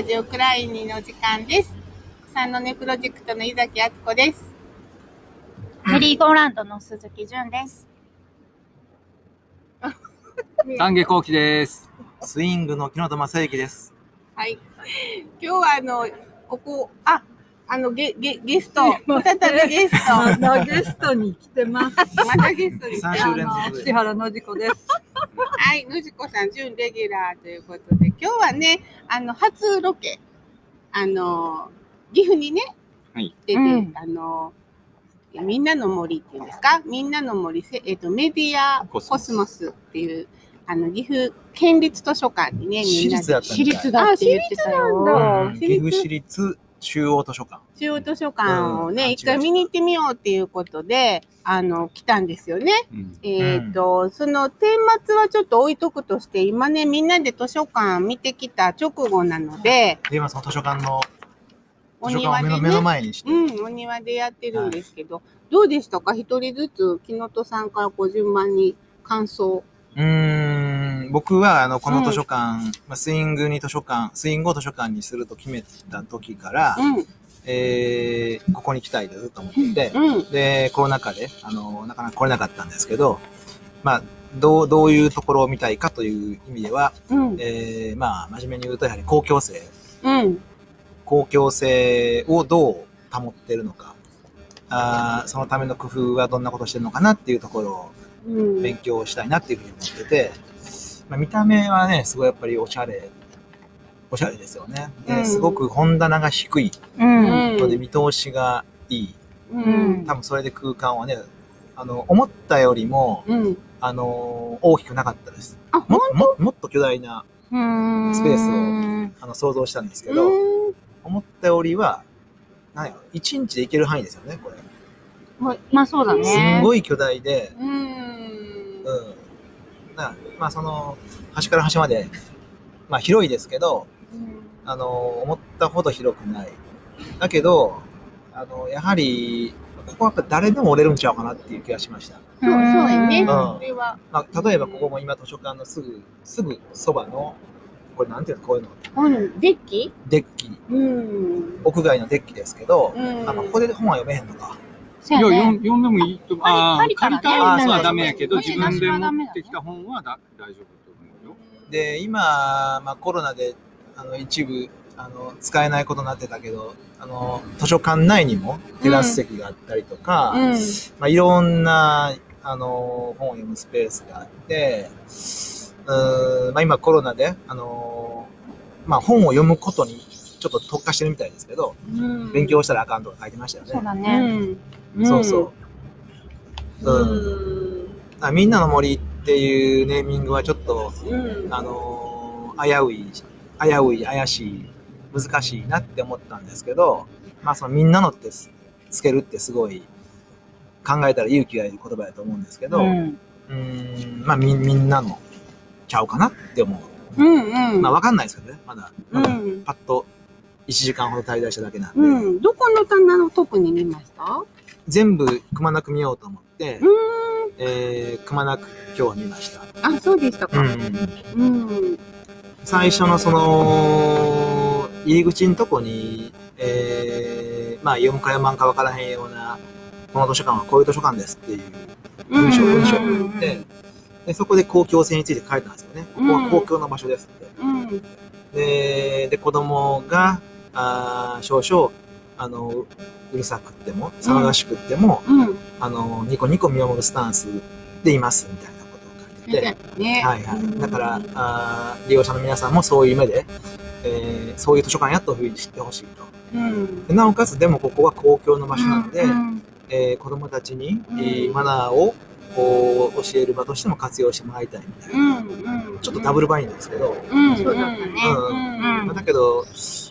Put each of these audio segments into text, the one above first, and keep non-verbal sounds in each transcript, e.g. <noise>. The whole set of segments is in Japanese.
ラジオクライニの時間です。三の根プロジェクトの井崎敦子です。メリーゴーランドの鈴木純です。<laughs> 丹下幸喜です。スイングの木野田正幸です。はい。今日はあの、ここ、あ、あの、ゲ、ゲ、ゲスト、再びゲスト、またゲストに来てます。またゲストに。3週連続で。千原のじこです。はい、のじこさん、準レギュラーということで、今日はね、あの、初ロケ、あの、岐阜にね、はい。出て、うん。あの、みんなの森っていうんですか？みんなの森、せえっ、と、メディアココスモス。スモスっていう、あの、岐阜県立図書館にね、み私んなで立だったみたい。私立だって言ってたよ。あうん。岐阜市立中央図書館。中央図書館をね、うん一回見に行ってみようっていうことで、あの、来たんですよね。うんえっ、と、その顛末はちょっと置いとくとして、今ね、みんなで図書館見てきた直後なので、で、今その図書館の、お図書館を庭で目の目のね、前にして、うん、お庭でやってるんですけど、どうでしたか？一人ずつ、木本さんからこう順番に感想。うーん、僕はあの、この図書館、まあスイングに図書館、スイングを図書館にすると決めた時から、うん、えー、ここに来たいとずっと思ってて、うん、で、コロナ禍で、あの、なかなか来れなかったんですけど、まあ、どう、どういうところを見たいかという意味では、うん、えー、まあ、真面目に言うと、やはり公共性。うん、公共性をどう保ってるのか、あーそのための工夫はどんなことしてるのかなっていうところをうん、勉強したいなっていうふうに思ってて、まあ、見た目はね、すごいやっぱりおしゃれ、おしゃれですよね。で、うんすごく本棚が低いうん。ので見通しがいい。うん、多分それで空間はね、あの、思ったよりも、うん。あの、大きくなかったです。あ、もももっと巨大なうん。スペースをあの想像したんですけど、うん思ったよりは、なんやろ、1日で行ける範囲ですよね、これ。まあそうだね。すんごい巨大で、うん。うん。まあその、端から端まで、まあ広いですけど、あの、思ったほど広くない。だけど、あの、やはり、ここはやっぱ誰でも折れるんちゃうかなっていう気がしました。そう、そうやね。うんそれは。まあ、例えばここも今図書館のすぐ、すぐそばの、これなんていうのこういうの、うん、デッキ？デッキ、うん。屋外のデッキですけど、うんあまあここで本は読めへんのか。いや、そうやね読ん読んでもいいと思う。ああ、借りたらね借りたやつはダメやけど、自分で持ってきた本はだ大丈夫と思うよ。で、今、まあコロナで、あの、一部、あの、使えないことになってたけど、あの、図書館内にもテラス席があったりとか、うん。まあいろんな、あの、本を読むスペースがあって、うーん、まあ今コロナで、あの、まあ本を読むことにちょっと特化してるみたいですけど、うん勉強したらあかんとか書いてましたよね。そうだうね。ん。そうそう。うん。うん。あみんなの森っていうネーミングはちょっと、うん。あのー危うい、危うい、怪しい、難しいなって思ったんですけど、まあそのみんなのってつつけるってすごい考えたら勇気がいる言葉だと思うんですけど、う。うんーん、まあみみんなのちゃうかなって思う。うん。うん。まあわかんないですけどね、まだ。まだうんパッと1時間ほど滞在しただけなんで、うん。どこの棚の特に見ました？全部くまなく見ようと思って、うん。えー、くまなく今日は見ました。あ、そうでしたか。うんうん。最初のその、入り口のとこに、えー、まあ読むか読まんかわからへんような、この図書館はこういう図書館ですっていう文章、うん文章があって、で、そこで公共性について書いたんですよね。ここは公共の場所ですって。うん。で、で、子供が、あー少々、あの、うるさくっても、騒がしくっても、うん。あの、ニコニコ見守るスタンスでいますみたいなことを書いてて、ね。はいはい。だから、あー利用者の皆さんもそういう目で、えーそういう図書館やというふうに知ってほしいと。うん。でなおかつ、でもここは公共の場所なので、うんえー子供たちに、うんえーマナーをこう教える場としても活用してもらいたいみたいな。うん。ちょっとダブルバインですけど、うん。そうだった。まあだけど、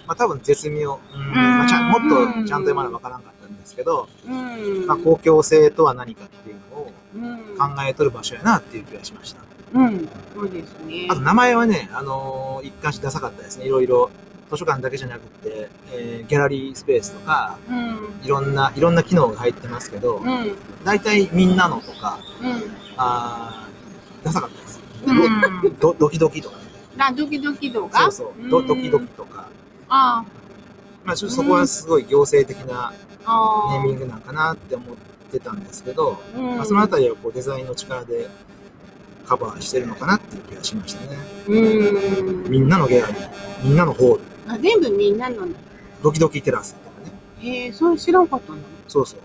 まあ、多分絶妙、うんまあ、ちゃんもっうんとちゃんと今のわからなかったんですけど、うん。まあ、公共性とは何かっていうのをうん。考えとる場所やなっていう気がしました。うん。そうですね。あと名前はね、あのー一貫してダサかったですね。いろいろ図書館だけじゃなくて、えーギャラリースペースとか、うん。いろんな、いろんな機能が入ってますけど、うん。大体みんなのとか、うん。あーダサかったです。うんドドキドキとかね。あ、ドキドキ度がそうそう、ドドキドキとか、あまあちょっとそこはすごい行政的なあ。ああ。ネーミングなんかなって思ってたんですけど、うんまあ、そのあたりはこうデザインの力でカバーしてるのかなっていう気がしましたね。うん。みんなのギャラリー、みんなのホール、あ、全部みんなの。ドキドキテラスとかね。へえ、それ知らんかったの。そうそう。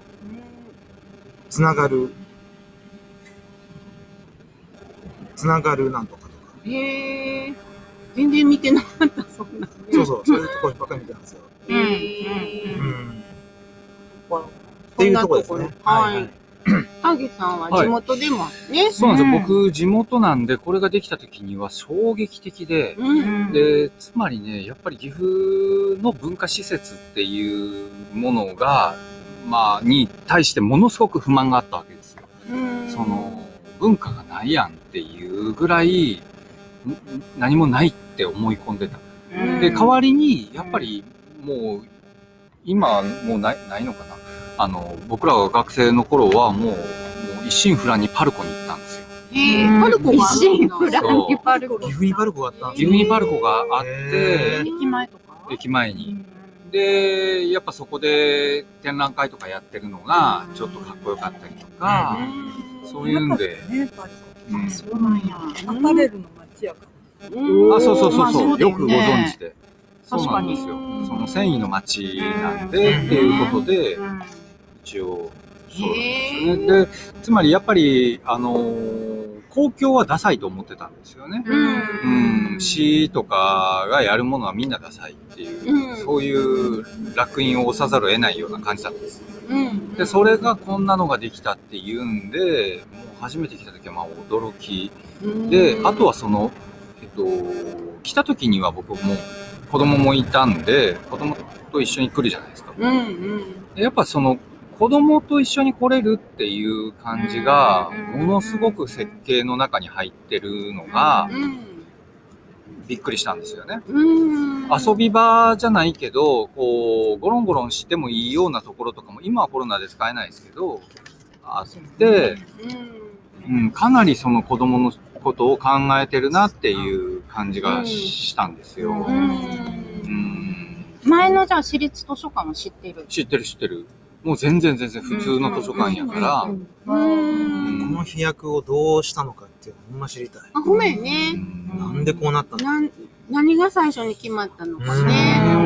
つながる、つながるなんとかとか。へえ。全然見てなかった、そんな。そうそう、そういうところばっかり見てたんですよ。へえう。ん。っていうところですね。はいはい。<clears throat> ハゲさんは地元でもね。そうなんですよ。うん僕、地元なんで、これができた時には衝撃的で、うん。で、つまりね、やっぱり岐阜の文化施設っていうものが、まあ、に対してものすごく不満があったわけですよ。うんその、文化がないやんっていうぐらい、ん何もないって思い込んでた。うんで、代わりに、やっぱりもう、今もうないないのかな。あの、僕らが学生の頃はもう、もう一心不乱にパルコに行ったんですよ。へえ、パルコがあるんだ。一心不乱そうにパルコ。岐阜にパルコがあったんです岐阜にパルコがあっへて、駅前とか？駅前に。で、やっぱそこで展覧会とかやってるのが、ちょっとかっこよかったりとか、そういうんで、ね、パルうん。そうなんや。コアパレルの街やから。うん。あ、そうそうそうまあそう、よくご存知で。そう確かになんですよ。その繊維の街なんで、っていうことで、うん一応、そうなんですね。で、つまりやっぱり、あのー公共はダサいと思ってたんですよね。うん、市とかがやるものはみんなダサいっていう、うんそういう楽印を押さざるを得ないような感じだったんです。うん。で、それがこんなのができたっていうんで、もう初めて来た時はまあ驚き。で、あとはその、えっと、来た時には僕も子供もいたんで、子供と一緒に来るじゃないですか。うんうん。でやっぱその子供と一緒に来れるっていう感じが、ものすごく設計の中に入ってるのがうん。びっくりしたんですよね。うん。遊び場じゃないけど、こう、ゴロンゴロンしてもいいようなところとかも、今はコロナで使えないですけど、あって、うん。うん、かなりその子供のことを考えてるなっていう感じがしたんですよ。前のじゃあ私立図書館を知ってる？知ってる知ってる。もう全然全然普通の図書館やから。この飛躍をどうしたのかっていうのほんま知りたい。あ、ごめんうね。んなんでこうなったのなん、何が最初に決まったのかそれね。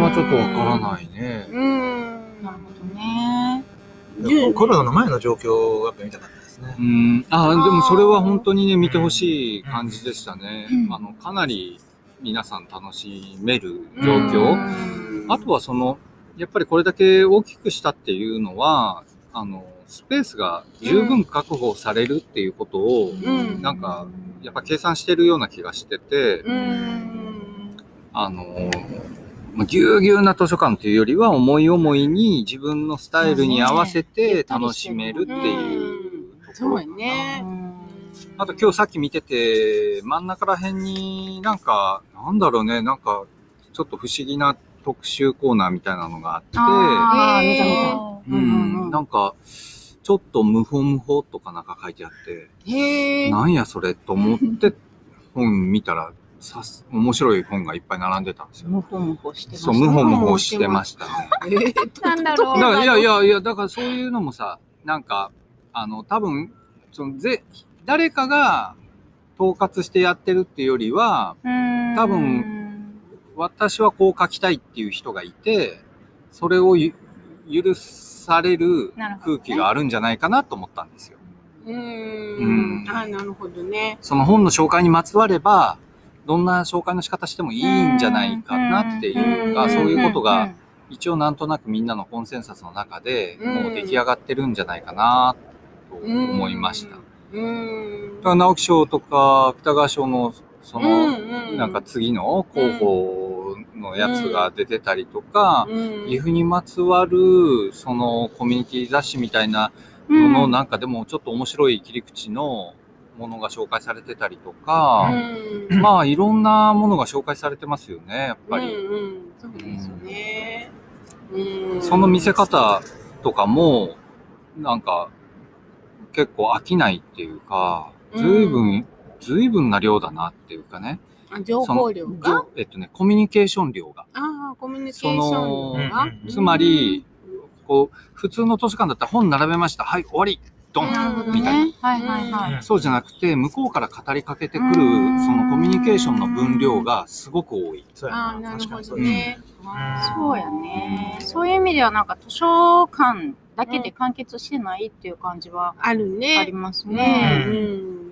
はちょっとわからないね。うん。なるほどね。コロナの前の状況をやっぱ見たかったですねう。ん、あでもそれは本当にね、見てほしい感じでしたね。うんあの、かなり皆さん楽しめる状況。あとはその、やっぱりこれだけ大きくしたっていうのは、あの、スペースが十分確保されるっていうことを、うん。なんか、やっぱ計算してるような気がしてて、うん。あの、まあぎゅうぎゅうな図書館というよりは思い思いに自分のスタイルに合わせて楽しめるっていうところそうやね。あと今日さっき見てて、真ん中ら辺になんか、なんだろうね、なんか、ちょっと不思議な特集コーナーみたいなのがあって、あ見た見た。ううんうんなんか、ちょっと無法無法とかなんか書いてあって、へえ。なんやそれと思って本見たら、さす、面白い本がいっぱい並んでたんですよ。もほもほしてました。そう、無法無法してましたね。えーなんだろうだからいやいやいや、だからそういうのもさ、なんか、あの、多分、その、ぜ、誰かが統括してやってるっていうよりは、うん多分、私はこう書きたいっていう人がいて、それをゆ許される空気があるんじゃないかなと思ったんですよ。ううんん。あ、なるほどね。その本の紹介にまつわれば、どんな紹介の仕方してもいいんじゃないかなっていうか、うんそういうことが、一応なんとなくみんなのコンセンサスの中でうんもう出来上がってるんじゃないかなと思いました。だうん。から直木賞とか芥川賞のその、うんなんか次の候補のやつが出てたりとか、うん。岐阜にまつわるそのコミュニティ雑誌みたいなののなんかでもちょっと面白い切り口のものが紹介されてたりとか、うん。まあいろんなものが紹介されてますよね、やっぱり。うんうん、そうですよね。うん、その見せ方とかも、なんか、結構飽きないっていうか、ずいぶん、ずいぶんな量だなっていうかね。あ情報量そがのえっとね、コミュニケーション量が。ああ、コミュニケーション量が？うんうんつまり、こう、普通の図書館だったら本並べました。はい、終わり。ドン。なるほどみたいなね。はいはいはい。うんそうじゃなくて、向こうから語りかけてくる、そうんのコミュニケーションの分量がすごく多い。そうやああ、な。なるほど確かにそう。ね。そうやね。そういう意味ではなんか図書館だけで完結してないっていう感じはあるありね。ますうね。ん。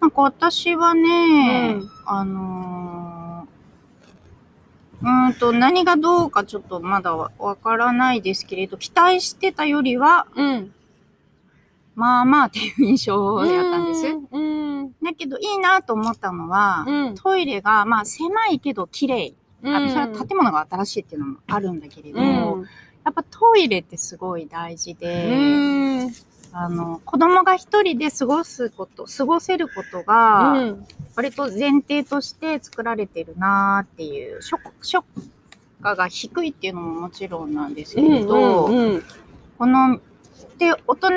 なんか私はね、うんあのーうーんと何がどうかちょっとまだわわからないですけれど、期待してたよりは、うん。まあまあっていう印象やったんです。うん。だけどいいなと思ったのは、うん。トイレがまあ狭いけど綺麗。あそれは建物が新しいっていうのもあるんだけれども、やっぱトイレってすごい大事で、うん。あの子供が一人で過ごすこと、過ごせることが、うん。割と前提として作られてるなーっていう、ショック、ショッカが低いっていうのももちろんなんですけれど、うん。この、で、大人、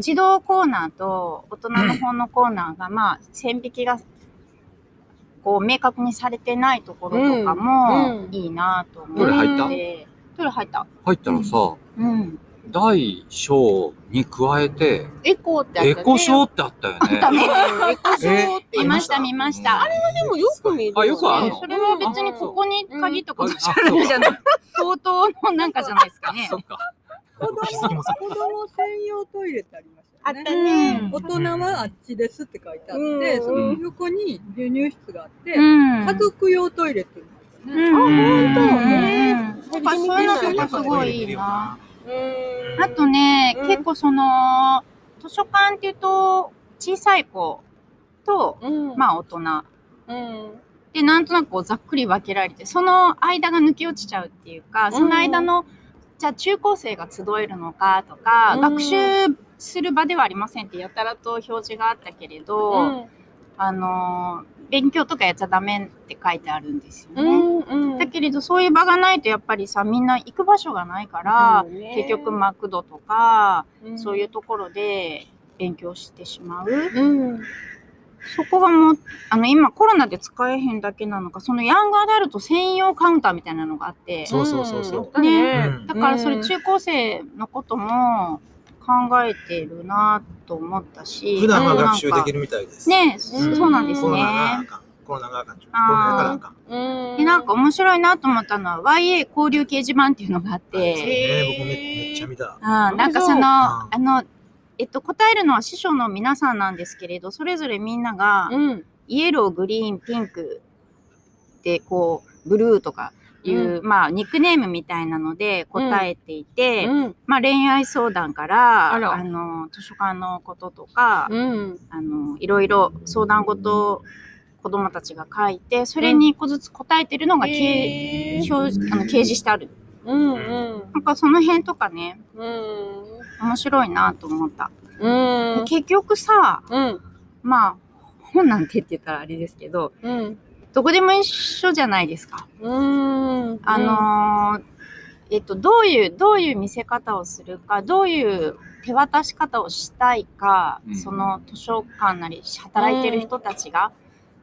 児童コーナーと大人の本のコーナーが、まあ、線引きが、こう、明確にされてないところとかうんうんもいいなと思って。トイレ入った？トイレ入った。入ったらさ、うん。大小に加えて、エコーってあったね。エコショーってあったよね。たね。う <laughs> んエコショーって見ました、見ました。あれでもよく見るよね。あよくあんの？それは別にここに鍵とかとじゃないじゃない。相当のなんかじゃないですかねそ。っか。子供専用トイレってありましたあっ。たね。うん大人はあっちですって書いてあって、うんその横に授乳室があって、うん。家族用トイレっていうのがあったね。うん。あ本当？ねうんなんかそういうのとかすごいいいな。うんあとね、うん結構その、図書館っていうと、小さい子と、うん。まあ大人。うん。で、なんとなくざっくり分けられて、その間が抜け落ちちゃうっていうか、その間の、じゃあ中高生が集えるのかとか、うん学習する場ではありませんってやたらと表示があったけれど、うん。あのー勉強とかやっちゃダメって書いてあるんですようね。ん。うん。だけれどそういう場がないとやっぱりさみんな行く場所がないから、うんね結局マクドとか、うんそういうところで勉強してしまう。うん。そこがもうあの今コロナで使えへんだけなのかそのヤングアダルト専用カウンターみたいなのがあってそうそうそうそううんねうんだからそれ中高生のことも考えてるなと思ったし普段は学習できるるみたいです。ねうんそうなんですコロナがあね。かん。コロナがあかん。コロナだからあかん。うん。でなんか面白いなと思ったのは YA 交流掲示板っていうのがあって、へーね僕めめっちゃ見た。あなんかその、んあの、えっと、答えるのは師匠の皆さんなんですけれど、それぞれみんなが、うん。イエロー、グリーン、ピンクで、こう、ブルーとかいう、まあ、ニックネームみたいなので答えていて、うん。まあ、恋愛相談から、あの、図書館のこととか、うん。あの、いろいろ相談事を子供たちが書いて、それに一個ずつ答えてるのが、けへー表示あの掲示してある。うん。うん。なんかその辺とかね、うん。面白いなと思った。うん。結局さ、うん。まあ、本なんてって言ったらあれですけど、うん。どこでも一緒じゃないですか。うん。あのーえっと、どういう、どういう見せ方をするか、どういう手渡し方をしたいか、うんその図書館なり働いてる人たちが、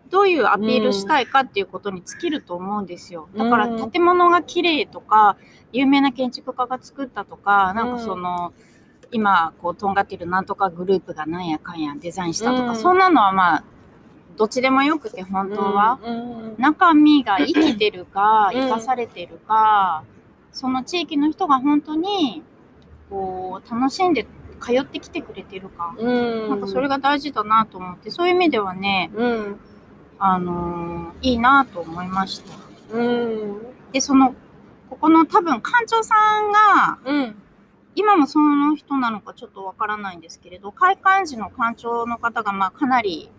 どういうアピールしたいかっていうことに尽きると思うんですよ。だからうん建物が綺麗とか、有名な建築家が作ったとか、なんかその、今、こう、とんがってるなんとかグループがなんやかんやデザインしたとか、うんそんなのはまあ、どっちでもよくて本当は。うん。中身が生きてるか、うん生かされてるか、その地域の人が本当に、こう、楽しんで通ってきてくれてるか。うん。なんかそれが大事だなと思って、そういう意味ではね、うん。あのーいいなと思いました。うん。で、その、ここの多分館長さんが、うん。今もその人なのかちょっとわからないんですけれど、開館時の館長の方が、まあかなり、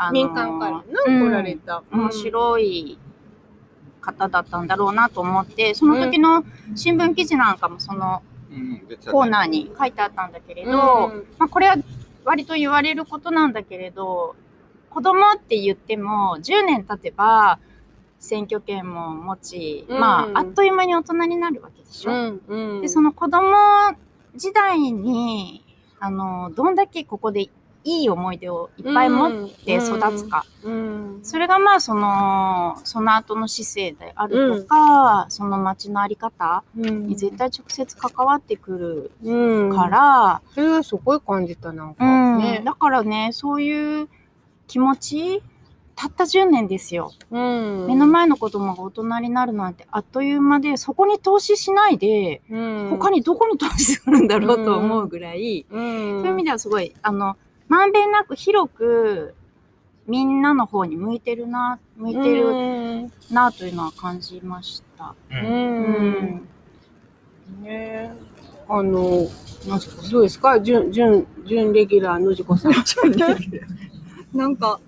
あのー民間からな、うん来られた。面白い方だったんだろうなと思って、その時の新聞記事なんかもそのコーナーに書いてあったんだけれど、うんまあこれは割と言われることなんだけれど、子供って言っても10年経てば選挙権も持ち、うんまああっという間に大人になるわけでしょ。うん。うん。で、その子供時代に、あの、どんだけここで生いい思い出をいっぱい持って育つか。うん。それがまあその、その後の姿勢であるとか、その街のあり方うんに絶対直接関わってくうんるから、それはすごい感じた、なんか。うんね。だからね、そういう気持ち、たった10年ですよ。うん目の前の子供が大人になるなんてあっという間で、そこに投資しないで、うん他にどこに投資するんだろうと思うぐらい、うんそういう意味ではすごい、あの、まんべんなく広く、みんなの方に向いてるな、向いてるうん。なというのは感じました。ううん。うん。ね。あの、なんすかどうですか？準、準、準レギュラーのじこさん。<laughs> なんか、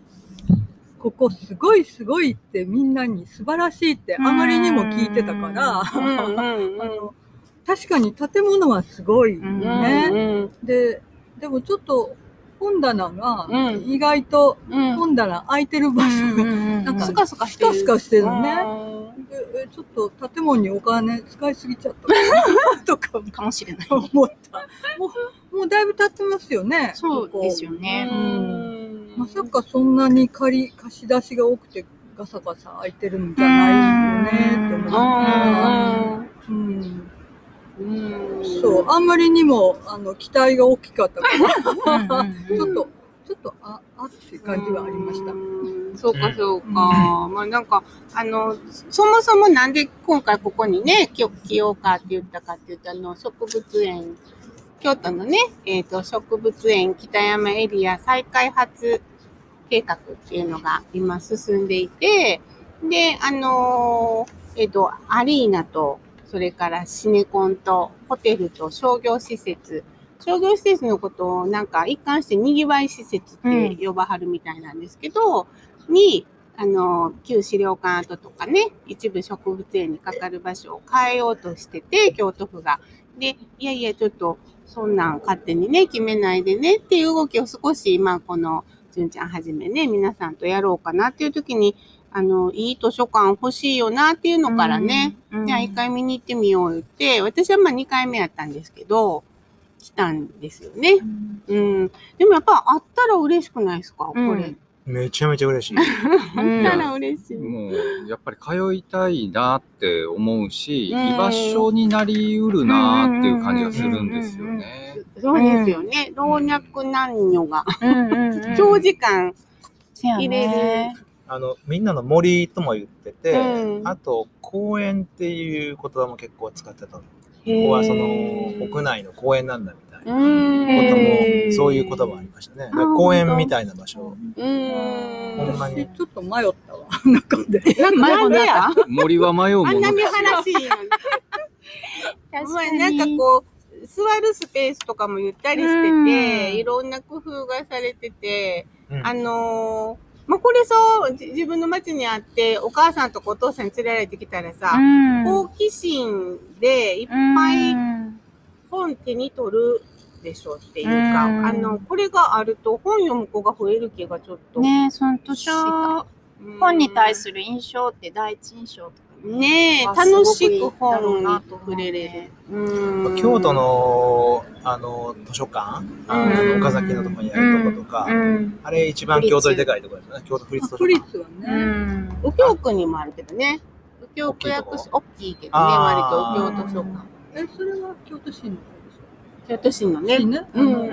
ここすごいすごいってみんなに素晴らしいってあまりにも聞いてたから、<laughs> 確かに建物はすごいうんね。で、でもちょっと本棚がうん意外とうん。本棚空いてる場所がなんかスカスカしてる。してるのね。ね。でえちょっと建物にお金使いすぎちゃった <laughs> とかかもしれない。思った。もう、もうだいぶ経ってますよね。そうですよ。よね。うんまさかそんなに借り、貸し出しが多くてガサガサ開いてるんじゃないよねって思って。あんまりにも、あの、期待が大きかったから、<laughs> ちょっと、ちょっと、あ、あっていう感じはありました。うんそうか、そうか。まあなんか、あの、そもそもなんで今回ここにね、来来ようかって言ったかって言ったあの、植物園、京都のね、えっ、と、植物園北山エリア再開発計画っていうのが今進んでいて、で、あのえっ、と、アリーナと、それからシネコンと、ホテルと商業施設、商業施設のことをなんか一貫してにぎわい施設って呼ばはるみたいなんですけど、に、あの、旧資料館跡とかね、一部植物園にかかる場所を変えようとしてて、京都府が。で、いやいや、ちょっと、そんなん勝手にね、決めないでねっていう動きを少し、今、この、純ちゃんはじめね、皆さんとやろうかなっていう時に、あの、いい図書館欲しいよなっていうのからね、うんじゃあ一回見に行ってみようって、私はまあ2回目やったんですけど、来たんですよね。うん。でもやっぱあったら嬉しくないですか？これ。うんめちゃめちゃ嬉しい。あったら嬉しい。もうやっぱり通いたいなって思うし、うん居場所になりうるなっていう感じがするんですよね。そうですよね。老若男女が長時間入れねあの、みんなの森とも言ってて、うんあと、公園っていう言葉も結構使ってたの。こここはその、屋内の公園なんだみたいな。ことへも、そういう言葉ありましたね。公園みたいな場所。うーん。ほんまに私、ちょっと迷ったわ。中で。なんでや森は迷うものあんな見ですよ。晴らしいのに。確まあなんかこう、座るスペースとかもゆったりしてうんて、いろんな工夫がされてて、うんあのーまあ、これそう、じ自分の町にあって、お母さんとかお父さんに連れられてきたらさ、うん。好奇心でいっぱい本手に取るでしょっていうか、うん。あの、これがあると本読む子が増える気がちょっと。ねその図書うん。本に対する印象って第一印象とかね楽しく本に触れれねる。うん京都の、あの、図書館、あの、岡崎のとこにあるとことか、うんあれ一番京都ででかいところですよね。京都府立図書都館。立はうね。ん右京区にもあるけどね。右京区役所、大きいけどね、割と右京図書館。え、それは京都市の京都市のね。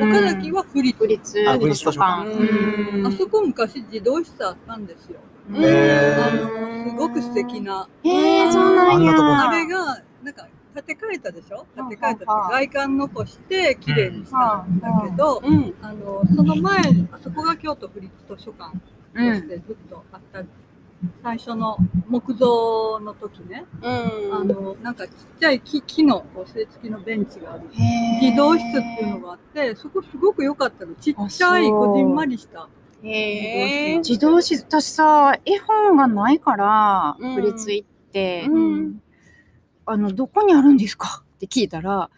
岡崎は府立。府立図書館うんあそこ昔自動室あったんですよ。うあーの、すごく素敵な。へえそうなんやあんなとこにあれが、なんか、建て替えたでしょ？建て替えたって外観残して綺麗にしたんだけど、うん。あの、その前、あそこが京都府立図書館としてずっとあった、最初の木造の時ね、うん。あの、なんかちっちゃい木木の、こう、据え付きのベンチがある。へー自動室っていうのがあって、そこすごく良かったの。ちっちゃい、こじんまりした。へえ。自動室私さ絵本がないからうん。府立行って、うん。あのどこにあるんですか？って聞いたら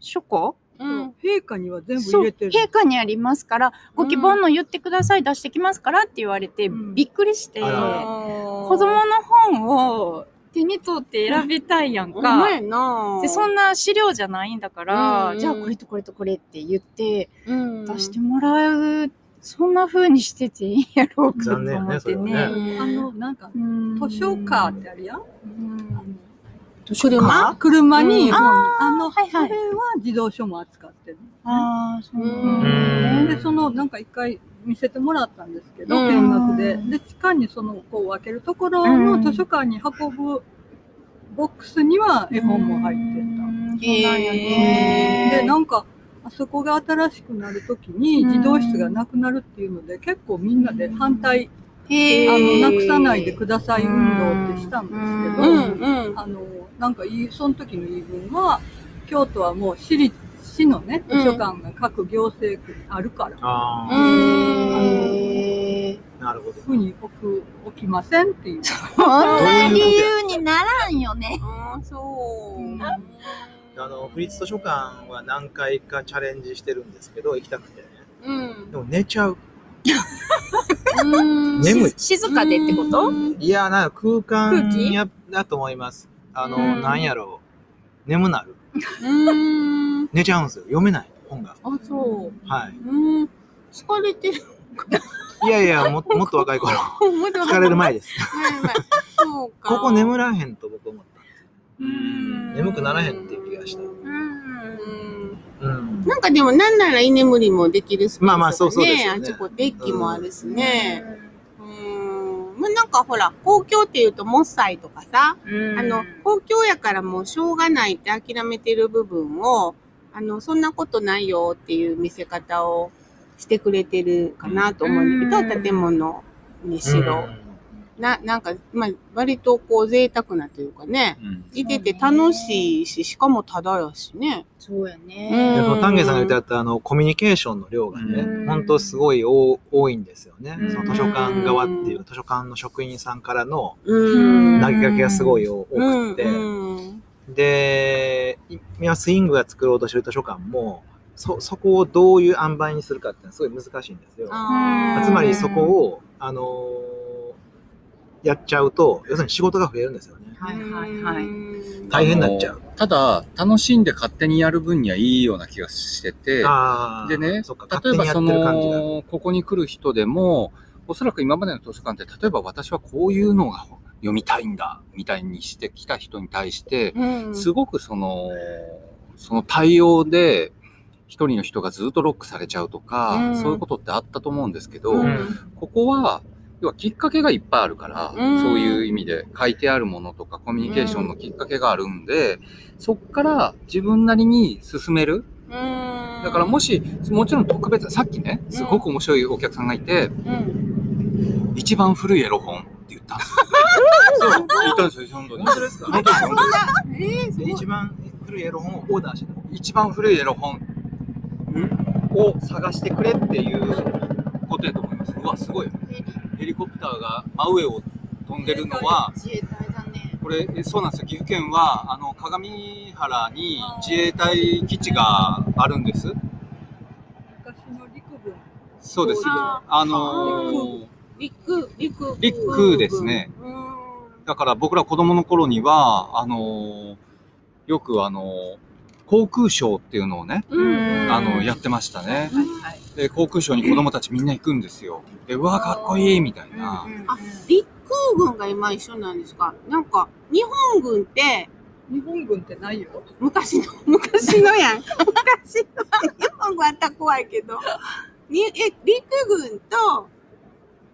書庫？うん。陛下には全部入れてる。陛下にありますからご希望の言ってください、出してきますからって言われて、うん。びっくりして子供の本を手に取って選びたいやんうか。まいなでそんな資料じゃないんだから、うん。じゃあこれとこれとこれって言ってうん。出してもらうそんな風にしてていいんやろうかと思ってそれはね。あの、なんか、うん。図書カーってあるやん？車？車に、うん。あの、はいはい。それは自動書も扱ってる。ああ、そううんで、その、なんか一回見せてもらったんですけど、うん。見学で。で、地下にその、こう分けるところの図書館に運ぶボックスには絵本も入ってた。そうなんよね。で、なんか、あそこが新しくなるときに児童室がなくなるっていうので、結構みんなで反対、へあの、ーなくさないでください運動ってしたんですけど、うんうん。あの、なんかいい、その時の言い分は、京都はもう私立、市のね、図書館が各行政区にあるから、あへあ、なるほど。ふうに置く、置きませんっていう。そんな理由にならんよね。ああ、そう。うんあの、府立図書館は何回かチャレンジしてるんですけど、行きたくてね。うん。でも寝ちゃう。うん眠い。静かでってこと？いや、なんか空間やだと思います。あの、うんなんやろう。眠なる。うん。寝ちゃうんですよ。読めない、本が。あ、そう。はい。うん。疲れてる。いやいや、も <laughs> もっと若い頃。疲れる前です。<laughs> ここ眠らへんと僕思った。うん眠くならへんっていう気がした。うん。うん。なんかでもなんなら居眠りもできるスペースとかまあまあそうそうですよねあちこデッキもあるしね。うん。まあなんかほら、公共っていうとモッサイとかさ、あの、公共やからもうしょうがないって諦めてる部分を、あの、そんなことないよっていう見せ方をしてくれてるかなと思うんだけど、建物にしろ。な、なんか、まあ、割とこう贅沢なというかね、うんいてて楽しいし、しかもただやしね。そうやうんね。でその丹下さんが言ってあったあのコミュニケーションの量がね、うん本当すごい多多いんですよね。うんその図書館側っていう図書館の職員さんからのうん。投げかけがすごい多うんくて、うんで、い今スイングが作ろうとしてる図書館も、そ、そこをどういう塩梅にするかっていうのはすごい難しいんですよ。つまりそこを、あのーやっちゃうと、要するに仕事が増えるんですよね。はいはいはい。うん大変になっちゃう。ただ、楽しんで勝手にやる分にはいいような気がしてて、あーでね例えばそる感じが。の、ここに来る人でも、おそらく今までの図書館って、例えば私はこういうのが読みたいんだ、みたいにしてきた人に対して、うんすごくその、その対応で、一人の人がずっとロックされちゃうとか、うんそういうことってあったと思うんですけど、うんここは、要はきっかけがいっぱいあるから、うんそういう意味で書いてあるものとかコミュニケーションのきっかけがあるんで、そっから自分なりに進める。うんだからもし、もちろん特別、さっきね、すごく面白いお客さんがいて、うん一番古いエロ本って言ったんですよ。そう、言ったんですよ、本当に。本当ですか？本当です本当です一番古いエロ本をオーダーしてた。一番古いエロ本を探してくれっていうことやと思います。うわ、すごい。ヘリコプターが真上を飛んでるのは、自衛隊だね。これ、えそうなんですよ。岐阜県は、あの、鏡原に自衛隊基地があるんです。昔の陸軍。そうです。ああのー陸、陸。陸ですね。うんだから僕ら子供の頃には、あのーよくあのー航空ショーっていうのをね、うんあの、やってましたね。はいはい。で、航空ショーに子供たちみんな行くんですよ。で、うわ、かっこいいみたいな。あ陸軍が今一緒なんですか？なんか、日本軍って、日本軍ってないよ。昔の、<laughs> 昔のやん。昔の、日本軍あったら怖いけど。にえ、陸軍と、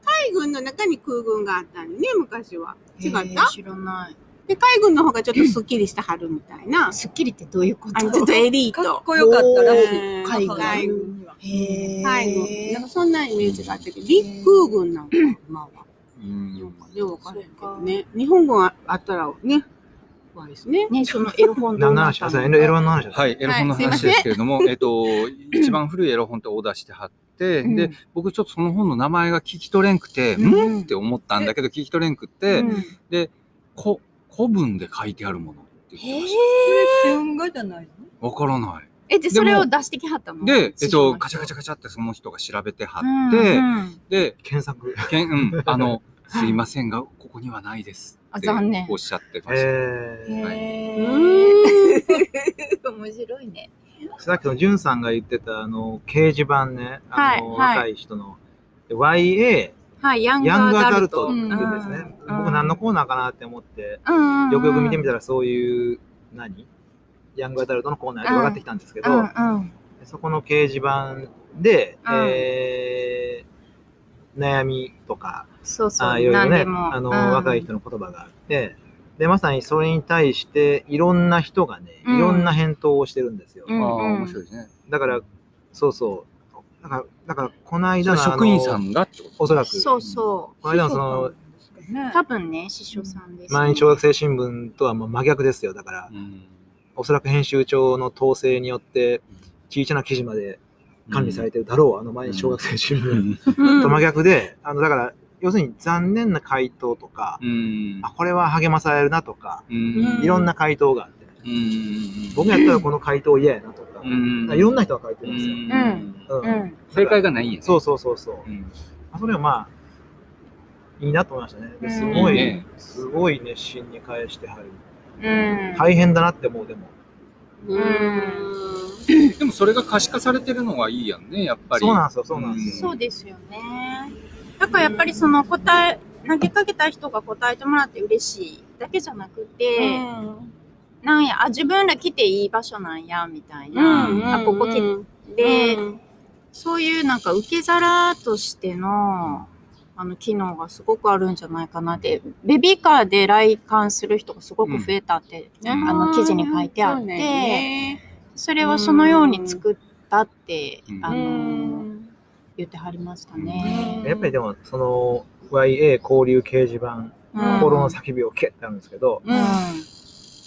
海軍の中に空軍があったんね、昔は。違った、えー知らない。で、海軍の方がちょっとスッキリしてはるみたいな。スッキリってどういうこと？あの、ちょっとエリーかっト。こよかったらしい。うん海軍海軍には。へ海軍。なんかそんなイメージがあったけど、陸空軍なんか、今は。うんわからへんけどね。日本軍ああったらね、怖いですね。ね、そのエロ本の話あ、そう、なったのエロエロの話だった。はい、エロ本の話ですけれども、えっと、一番古いエロ本ってオーダーして貼って、うんで、僕ちょっとその本の名前が聞き取れんくて、うんうんって思ったんだけど、聞き取れんくって、うんで、こ古文で書いてあるものって言ってましじゃない。わからない。え、で、それを出してきはったの？で、えっと、カチャカチチャカチャってその人が調べて貼ャって、で、検索。けん、うん、<laughs> あの、すいませんが、ここにはないです。ってあ残念おっしゃってました。えーへ。面白いね。さっきのじゅんさんが言ってた、あの、掲示板ね、あの、はいはい若い人の、YA、はい、ヤングアアダルト。っていうんですね。うん僕何のコーナーかなって思って、よくよく見てみたらそういう、何？ヤングアダルトのコーナーで分かってきたんですけど、うんうんそこの掲示板で、うんえー悩みとか、そうそう、あいろいろね。あの、うん若い人の言葉があって、で、まさにそれに対して、いろんな人がね、うんいろんな返答をしてるんですよ。うんああ、面白いですね。だから、そうそう。だから、だからこのそ間のあのれ職員さんがおそらく、そうそこの間のその、う。多分ね、師匠さんです、ね。毎日小学生新聞とはもう真逆ですよ。だから、うん。おそらく編集長の統制によって、小さな記事まで管理されてるだろう、あの毎日小学生新聞。うん。と真逆で、あの、だから、要するに残念な回答とか、うん。あ、これは励まされるなとか、うん。いろんな回答があって、うん。僕やったらこの回答嫌やなとか、うんいろんな人が書いてるんですよ。うんうんうん。正解がないんやね。そうそうそうそう。それはまあ、いいなと思いましたね。ですうんごい、すごい熱心に返してはる。うん。大変だなって思う、でも。うん。でもそれが可視化されてるのがいいやんね、やっぱり。そうなんですよ、そうなんですよ。そうですよね。だからやっぱりその答え、投げかけた人が答えてもらって嬉しいだけじゃなくて、なんや、あ、自分ら来ていい場所なんや、みたいな。あ、ここ来て、うんそういうなんか受け皿としての、あの、機能がすごくあるんじゃないかなって、ベビーカーで来館する人がすごく増えたって、あの、記事に書いてあって、ね。それはそのように作ったって、うん。あうの、ん。言ってはりましたね。やっぱりでも、その、YA 交流掲示板、うん。心の叫びをけってあるんですけど、うん。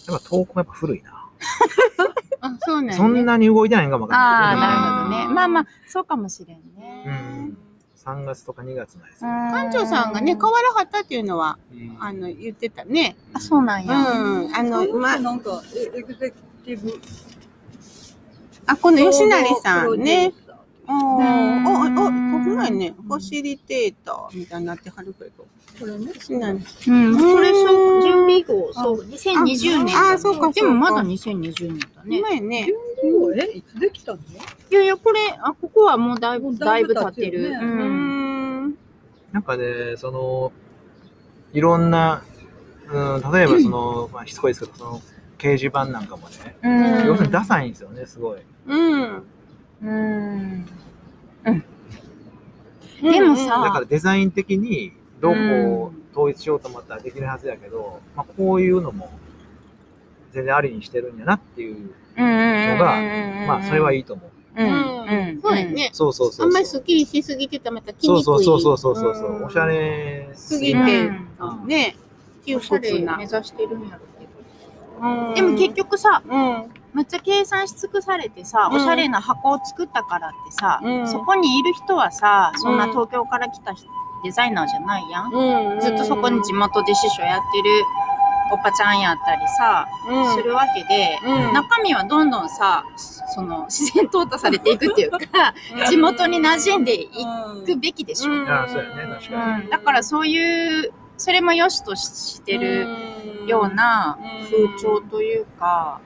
やっぱ投稿もやっぱ古いな。<laughs> あ、そうなんやねそんなに動いてないんかもわかんああ、なるほどね。まあまあ、そうかもしれんうね。ん。3月とか2月なんですよ。館長さんがね、変わらはったっていうのは、うんあの、言ってたね。あ、そうなんうん。や。あの、ま、なんか、エグゼクティブ。あ、この吉成さんね。あうんあ、あ、あ、ここ前ね、ファシリテーターみたいになってはるけど。これね、吉成。うん。これ、そう、準備号、そう、2020年。ああそうかでもまだ2020年だね。前ね。え、いつできたのいやいや、これ、あ、ここはもうだいぶ、だいぶ経ってる。ううん。ん。なんかね、その、いろんな、うん、例えばその、<clears throat> まあ、しつこいですけど、その、掲示板なんかもね、うん要するにダサいんですよね、すごい。うん。うん。でもさだからデザイン的に、どこう統一しようと思ったらできるはずやけど、まあ、こういうのも、全然ありにしてるんやなっていう、うんうん。まあ、それはいいと思う。うん。ううん。そうや。ね。そうそうそうそう。あんまりスッキリしすぎてたまた着にくい。そうそうそうそうそうそう、んおしゃれすぎてうん、ね、窮おしゃれ屈な目。指してるんやろうけど。うんでも結局さ、うん。むっちゃ計算し尽くされてさ、おしゃれな箱を作ったからってさ、うんそこにいる人はさ、そんな東京から来た人デザイナーじゃないやん。うん。ずっとそこに地元で師匠やってるおばちゃんやったりさ、うん。するわけで、うん。中身はどんどんさ、その自然淘汰されていくっていうか、地元に馴染んでいくべきでしょ。うん。あそうやね確かうん。だからそういう、それも良しとしてるような風潮というか、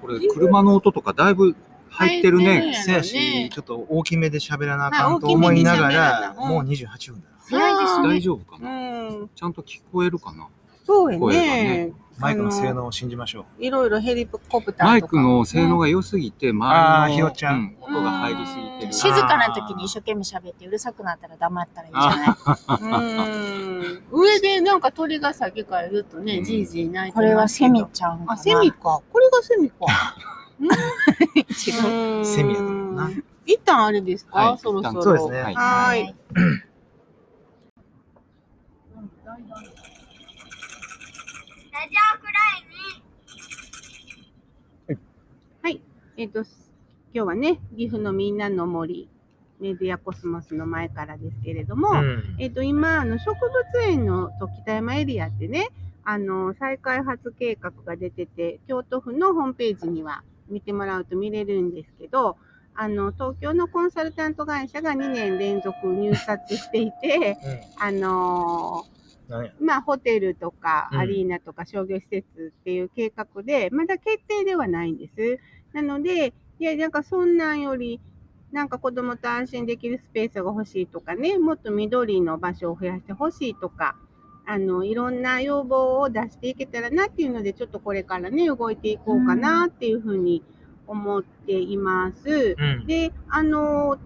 これ、車の音とかだいぶ入ってるね。ね。せやし、ちょっと大きめで喋らなあかはいん。と思いながらもう28分だ。な。早いですね。大丈夫かうな、ん。ちゃんと聞こえるかなそうやねね。マイクの性能を信じましょう。いろいろヘリコプターとか。マイクの性能が良すぎて、周りのひよちゃん音が入りすぎてる。静かな時に一生懸命喋ってうるさくなったら黙ったらいいじゃないうん。上でなんか鳥がさっきからずっとね、うんじいじい鳴いてこれはセミちちゃうんかなあ、セミか。これがセミか。違う。うんセミやからな。一旦あれですか、はいそろそろ。そうですねはいはーい。えっ、と、今日はね、岐阜のみんなの森、メディアコスモスの前からですけれども、うん。えっ、と、今、あの、植物園の時北山エリアってね、あの、再開発計画が出てて、京都府のホームページには見てもらうと見れるんですけど、あの、東京のコンサルタント会社が2年連続入札していて、あのうん。なんやまあ、ホテルとかうんアリーナとか商業施設っていう計画で、まだ決定ではないんです。なので、いや、なんかそんなんより、なんか子供と安心できるスペースが欲しいとかね、もっと緑の場所を増やしてほしいとか、あの、いろんな要望を出していけたらなっていうので、ちょっとこれからね、動いていこうかなっていうふうに思っています。うん。で、あの、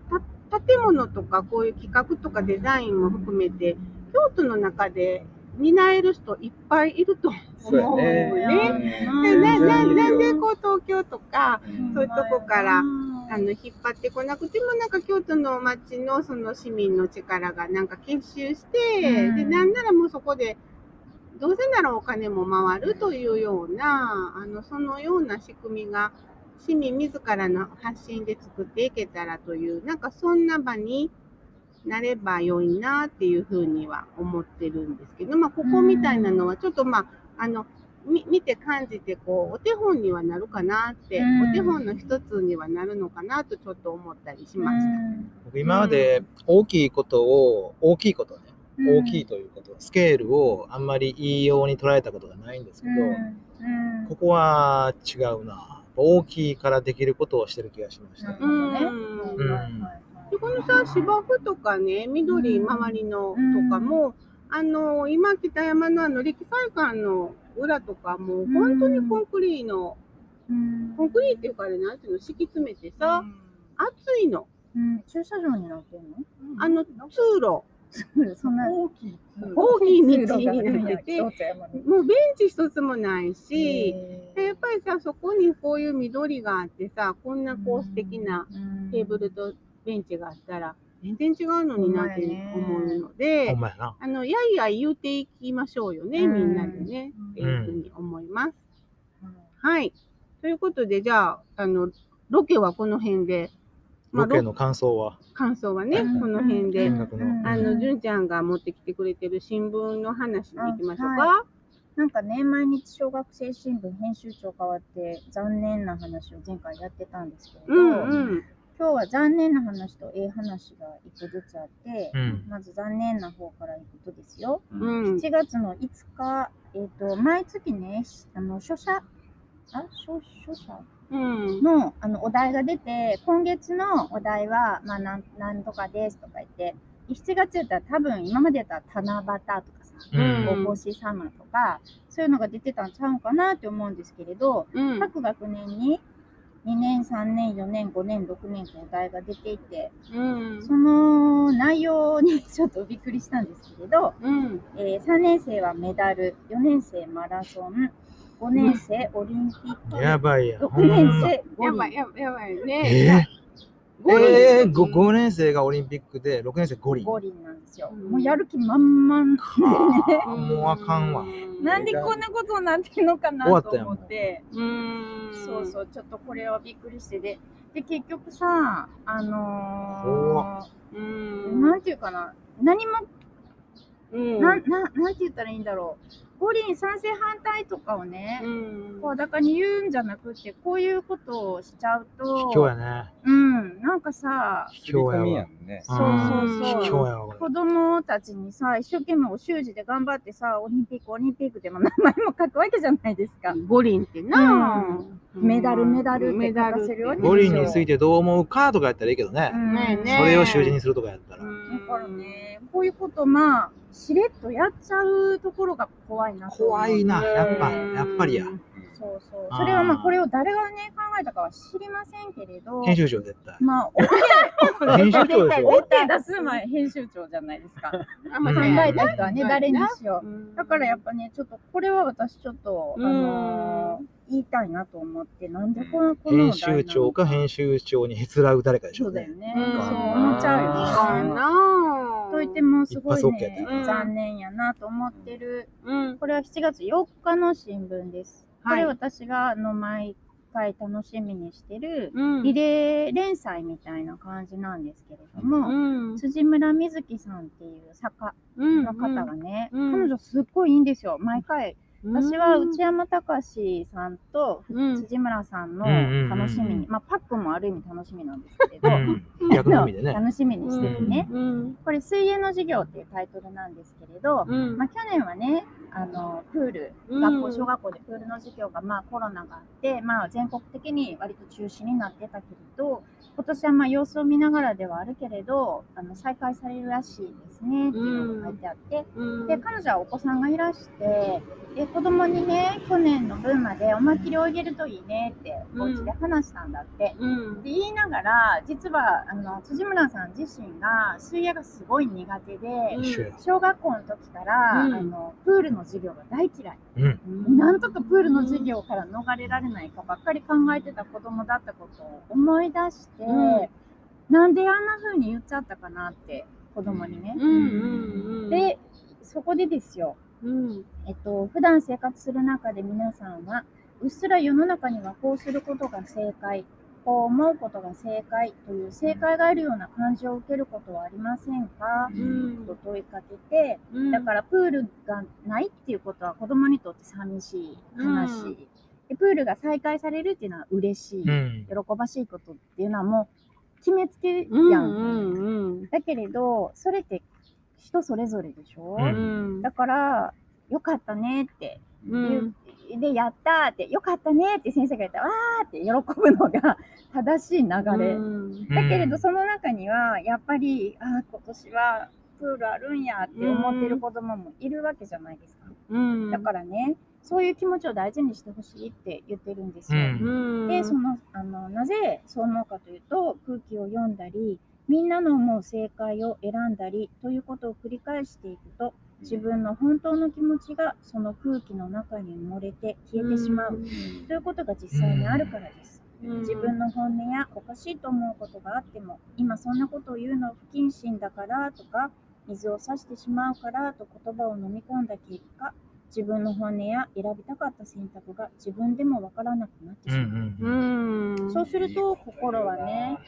た建物とかこういう企画とかデザインも含めて、京都の中で担える人いっぱいいると思うね。でなななんでこう東京とかそういうとこからあの引っ張ってこなくてもなんか京都の町のその市民の力がなんか結集して、うん。でなんならもうそこでどうせならお金も回るというようなあのそのような仕組みが市民自らの発信で作っていけたらというなんかそんな場になれば良いなっていうふうには思ってるんですけど、まあ、ここみたいなのはちょっとまああのみ見て感じてこうお手本にはなるかなって、うん。お手本の一つにはなるのかなとちょっと思ったりしました。僕今まで大きいことを、大きいことね、大きいということ、スケールをあんまりいいように捉えたことがないんですけど、ここは違うな。大きいからできることをしてる気がしました。うん。うんでこのさ芝生とかね緑周りのとかも、あの今北山のあの歴祭館の裏とかもう本当にコンクリーの、コンクリーっていうかあれなんていうの敷き詰めてさ、暑いの。駐車場になってんの？あの通路。そんな。大きい。大きい道になっててもうベンチ一つもないし、でやっぱりさそこにこういう緑があってさこんなこう素敵なテーブルとベンチがあったら全然違うのになって思うので。あのやいやい言うていきましょうよね、うんみんなでね、っていうふうに思います。はい。ということで、じゃあ、あの、ロケはこの辺で、まあロケの感想は、感想はね、うんこの辺で。あの、純ちゃんが持ってきてくれてる新聞の話に行きましょううんか。なんかね、毎日小学生新聞編集長変わって残念な話を前回やってたんですけれど、うんうん。今日は残念な話とええ話が一個ずつあって、うんまず残念な方からいくとですよ。うん。7月の5日、えっ、と、毎月ね、あの、書写、あ、書書写うん。のあのお題が出て、今月のお題は、まあ、なんなんとかですとか言って、7月やったら多分今までやったら七夕とかさ、うんお星様とか、そういうのが出てたんちゃうかなって思うんですけれど、うん。各学年に2年、3年、4年、5年、6年とお題が出ていて、うん。その内容に <laughs> ちょっとびっくりしたんですけれど、うん。えー3年生はメダル、4年生マラソン、5年生オリンピック、やばいやん。6年生やばい、やばい、やばいえね。ー、えー、5, 5年生がオリンピックで、6年生五輪。五輪なんですよ。うんもうやる気満々でね。もうあかんわ。なんでこんなことになってるのかなと思って、うん。そうそう、ちょっとこれはびっくりしてで、で、結局さ、あのうー、ん。なんていうかな、何も、うん。なん、ななんて言ったらいいんだろう。五輪賛成反対とかをね、うん。声高に言うんじゃなくて、こういうことをしちゃうと、卑怯やね。うん、なんかさ、卑怯やわ。やんね。そうそうそう卑怯やわ、こ子供たちにさ、一生懸命お習字で頑張ってさ、オリンピック、オリンピックでも名前も書くわけじゃないですか。五輪ってな、うんメダルメダルって書かせるわ。五輪についてどう思うかとかやったらいいけどね。ねえねそれを習字にするとかやったら。だからね、こういうこと、まあ、しれっとやっちゃうところが怖いなと思う。怖いな、やっぱ、やっぱりや。そうそう。それはまあ、これを誰がね、考えたかは知りませんけれど、編集長絶対。まあ、<laughs> 編集長でしょ。OK 出す前編集長じゃないですか。あ考えた人はね、誰にしよう。うだからやっぱね、ちょっとこれは私ちょっと、あのー言いたいなと思って、なんでこのこの編集長か編集長にへつらう誰かでしょねそうだよ。ね。うんそう思っちゃうよね。かなといってもすごいねね、残念やなと思ってる。うん。これは7月4日の新聞です。こはいれ私があの毎回楽しみにしてるうん。リレー連載みたいな感じなんですけれども、うん。辻村瑞希さんっていう作家うん。の方がね、うん彼女すっごいいいんですよ。毎回私は内山隆さんとうん辻村さんのうんうんうん楽しみに、まあパックもある意味楽しみなんですけれうど、ね。楽しみにしてるね。うん。これ水泳の授業っていうタイトルなんですけれど、うん。まあ去年はね、あのプール、うん。学校、小学校でプールの授業が、まあ、コロナがあって、まあ、全国的に割と中止になってたけれど、今年はまあ様子を見ながらではあるけれど、あの再開されるらしいですねっていうのが書いてあって、うん。で彼女はお子さんがいらしてで子供にね去年の分までおまきりをあげるといいねってお家で話したんだって。うん。で言いながら実はあの辻村さん自身が水泳がすごい苦手で。小学校の時から、うん。あのプールの授業が大嫌い、うん。なんとかプールの授業から逃れられないかばっかり考えてた子供だったことを思い出して、うん。なんであんな風に言っちゃったかなって子供にね。うんうんうん。でそこでですよ。うん。えっと、普段生活する中で皆さんは、うっすら世の中にはこうすることが正解、こう思うことが正解という正解があるような感じを受けることはありませんか、うん。と問いかけて、うん。だからプールがないっていうことは子供にとって寂しい話、うん。でプールが再開されるっていうのは嬉しい、うん。喜ばしいことっていうのはもう決めつけやん。うんうんだけれど、それって人それぞれでしょ、ううん。だから、よかったねってうんで、やったーって、よかったねって先生が言ったら、わーって喜ぶのが <laughs> 正しい流れ。うんだけれど、その中には、やっぱり、ああ、今年はプールあるんやって思ってる子供もいるわけじゃないですか。うんだからね、そういう気持ちを大事にしてほしいって言ってるんですよ。で、その、あの、なぜそう思うかというと、空気を読んだり、みんなの思う正解を選んだりということを繰り返していくと、自分の本当の気持ちがその空気の中に埋もれて消えてしまう、ということが実際にあるからです。うん。自分の本音やおかしいと思うことがあっても、今そんなことを言うの不謹慎だからとか、水を差してしまうからと言葉を飲み込んだ結果、自分の本音や選びたかった選択が自分でもわからなくなってしまう。ん。うんそうすると心はね、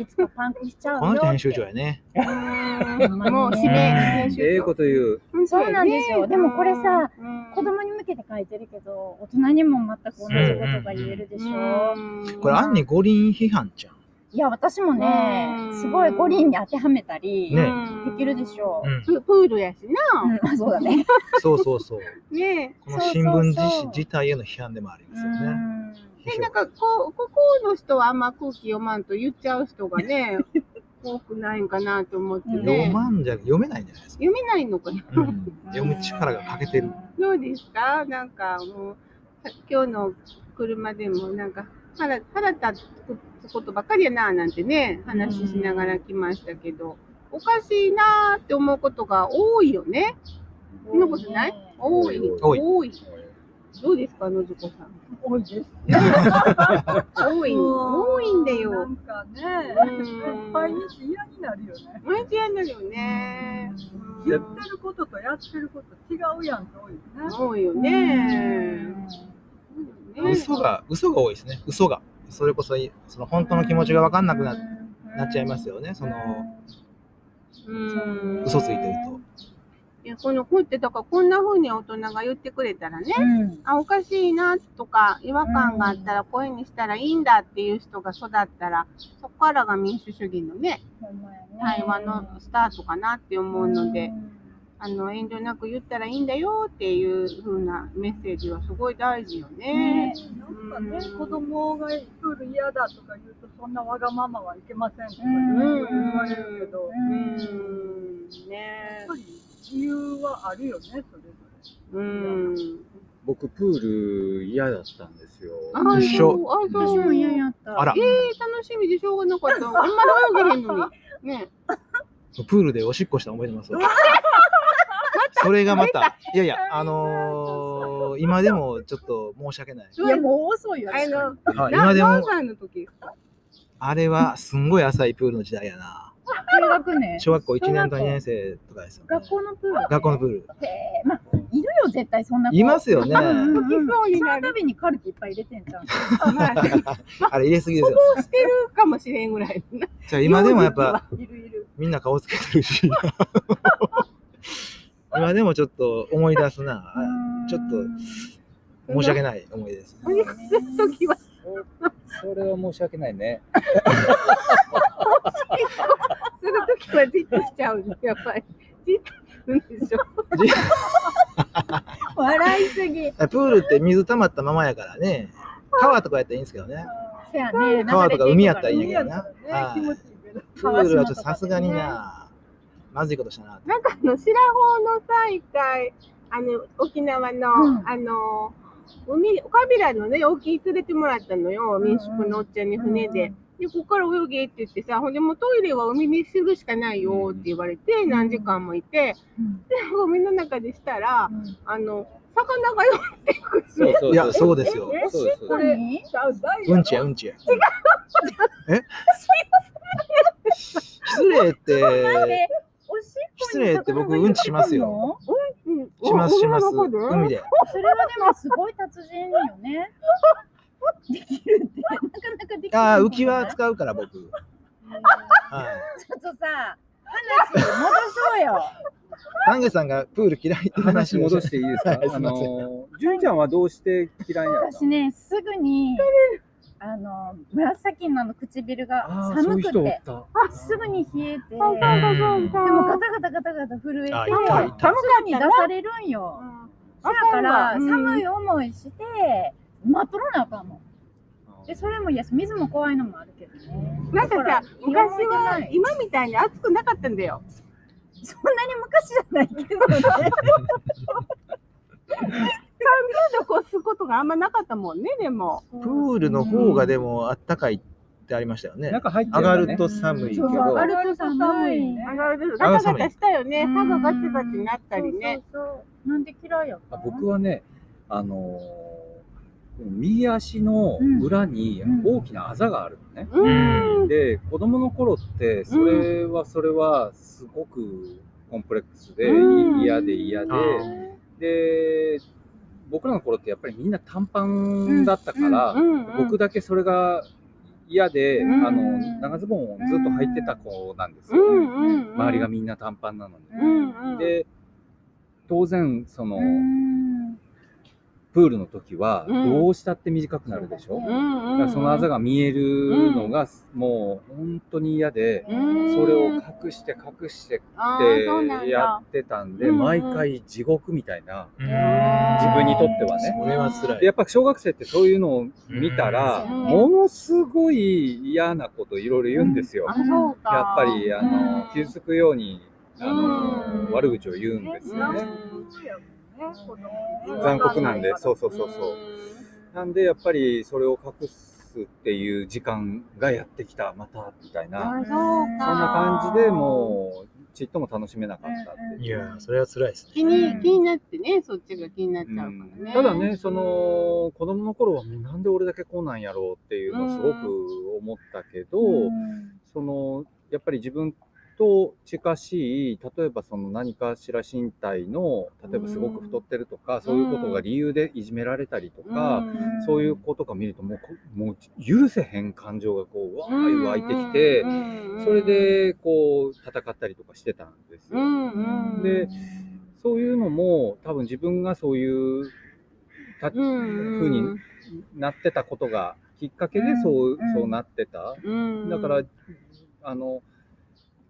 いつかパンクしちゃうよこの人編集って長やね。うんもう指名編集長ええこと言う。そうなんですよでもこれさ、うん子供に向けて書いてるけど、大人にも全く同じことが言えるでしょ。うんこれ、暗に五輪批判じゃん。いや、私もねう、んすごい五輪に当てはめたり、ねできるでしょう。うん。ププールやしな。うん、あそうだね。そうそうそう。ねこの新聞自自体への批判でもありますよね。うんで、なんか、こう、ここの人はあんま空気読まんと言っちゃう人がね、<laughs> 多くないんかなと思ってうん読ね。まんじゃ読めないんじゃないですか。読めないのかな。うん、読む力が欠けてる。どうですか？なんかもう、さ今日の車でもなんか腹、腹立つことばっかりやな、なんてね、話しながら来ましたけど、おかしいなーって思うことが多いよね。そんなことない？多い。多い多い。どうですか、のずこさん？多いです。多い。多いんだなよ。んかね、うん毎日嫌になるよね。毎日やんなるよね。言ってることとやってること違うやんって多いよね。多いよね。嘘が、嘘が多いですね。嘘が。それこそ、その本当の気持ちが分かんなくななっちゃいますよね。その、うん。嘘ついてると。いや、この本って、だからこんな風に大人が言ってくれたらね、うんあ、おかしいなとか、違和感があったらこういうふうにしたらいいんだっていう人が育ったら、そこからが民主主義のね、対話のスタートかなって思うので、あの、遠慮なく言ったらいいんだよっていう風なメッセージはすごい大事よね。なんかね、子供がプール嫌だとか言うと、そんなわがままはいけませんとかうん言われるけど、ううんん。やねっぱり理由はあるよね、それぞれ。うん。僕、プール嫌だったんですよ。あ一緒あ、そう。私も嫌やった。あらえ、ー、楽しみでしょうがなかった。あんまり泳げへんのに。ね。<laughs> プールでおしっこした思い出ます？わ <laughs> それがまた、い。やいや、あのー、今でもちょっと申し訳ない。いや、もう遅い。よ。あの、あ今でも、何歳の時ですか？あれはすんごい浅いプールの時代やな。中学年。小学校1年と2年生とかですよ、ね。学校のプール。学校のプール。へえ、まあ、いるよ、絶対そんな子。いますよね。その度にカルテいっぱい入れてん。じゃん。まあ、あれ入れすぎですよ。してるかもしれん。ぐらいな。じゃあ今でもやっぱいるいる。みん。な顔つけてるし。今でもちょっと思い出すな。あちょっと申し訳ない思い出です。お肉する時は、それは申し訳ないね。する時はじっとしちゃうの、やっぱり。じっとるんでしょ。笑いすぎ。プールって水溜まったままやからね。川とかやったらいいんですけどね。川とか海やったらいいんやけどな。プールはちょっとさすがにな、まずいことしたな。なんかあの、白穂のさ、一回、あの、沖縄の、うんあの、海、カビラのね、沖に連れてもらったのよ、民宿のおっちゃんに船で。で、ここから泳げって言ってさ、ほんでもうトイレは海にするしかないよって言われて、何時間もいて、うんで、海の中でしたら、あの、魚が寄ってくる。そうそう。いや、そうですよ。え、そうですこれにうんちや、うんちや。え失礼って、失礼って僕うんちしますようんしますします。お海で。それはでもすごい達人よね。<laughs> できるって、なかなかできる。ああ、浮き輪使うから僕。はい。ちょっとさ、話戻そうよ。丹下さんがプール嫌いって話戻ししていいですか、あはいすいませんの、純ちゃんはどうして嫌いになった私ね、すぐに、あの、紫の唇が寒くて。すぐに冷えて、でもガタガタガタガタ震えて、あ痛い痛いすぐに出されるんよ。だから、寒い思いして、待っとらなあかんの。で、それもいや、水も怖いのもあるけどね。なんかさ、昔は今みたいに暑くなかったんだよ。そんなに昔じゃないけどね。<laughs> 30度越すことがあんまなかったもんね、でも。プールの方がでもあったかいってありましたよね。中入って上がると寒いけど。上がると寒いね。上がるガタガタしたよね。歯がガチガチになったりね。そうそうそう。なんで嫌いや僕はね、あのー右足の裏に大きなあざがあるのね。うん。で、子供の頃って、それはそれはすごくコンプレックスでうん嫌で嫌で、あで、僕らの頃ってやっぱりみんな短パンだったから、うん僕だけそれが嫌で、うんあの、長ズボンをずっと履いてた子なんですうよ。んうん。周りがみんな短パンなのに。で、当然、その、うんプールの時はうんどうしたって短くなるでしょ、うんだ。からそのあざが見えるのがもう本当に嫌で、うん、それを隠して隠してあってやだ。ってたんで、毎回地獄みたいな。うん自分にとってはねそれは辛い。でやっぱ小学生ってそういうのを見たら、うんものすごい嫌なこといろいろ言うんですよ。やっぱり、あのうん、傷つくように、あの、うん悪口を言うんですよね。うん残酷なんで、そうそうそうそう。なんで、やっぱりそれを隠すっていう時間がやってきた、また、みたいな。あ、そうか。そんな感じでもう、ちっとも楽しめなかったっていや、それは辛いですね。気に、気になってね、そっちが気になっちゃうからうんね。ただね、その、子供の頃は、なんで俺だけこうなんやろうっていうのをすごく思ったけど、その、やっぱり自分と近しい、例えばその何かしら身体の、例えばすごく太ってるとか、そういうことが理由でいじめられたりとか、そういう子とか見るともうこ、もう許せへん感情がこう、わーい湧いてきて、それ、でこう、戦ったりとかしてたんですよ。うんうん、で、そういうのも多分自分がそういうたうんうん、風になってたことがきっかけでそう,、うん。そうなってた。うん、だから、あの、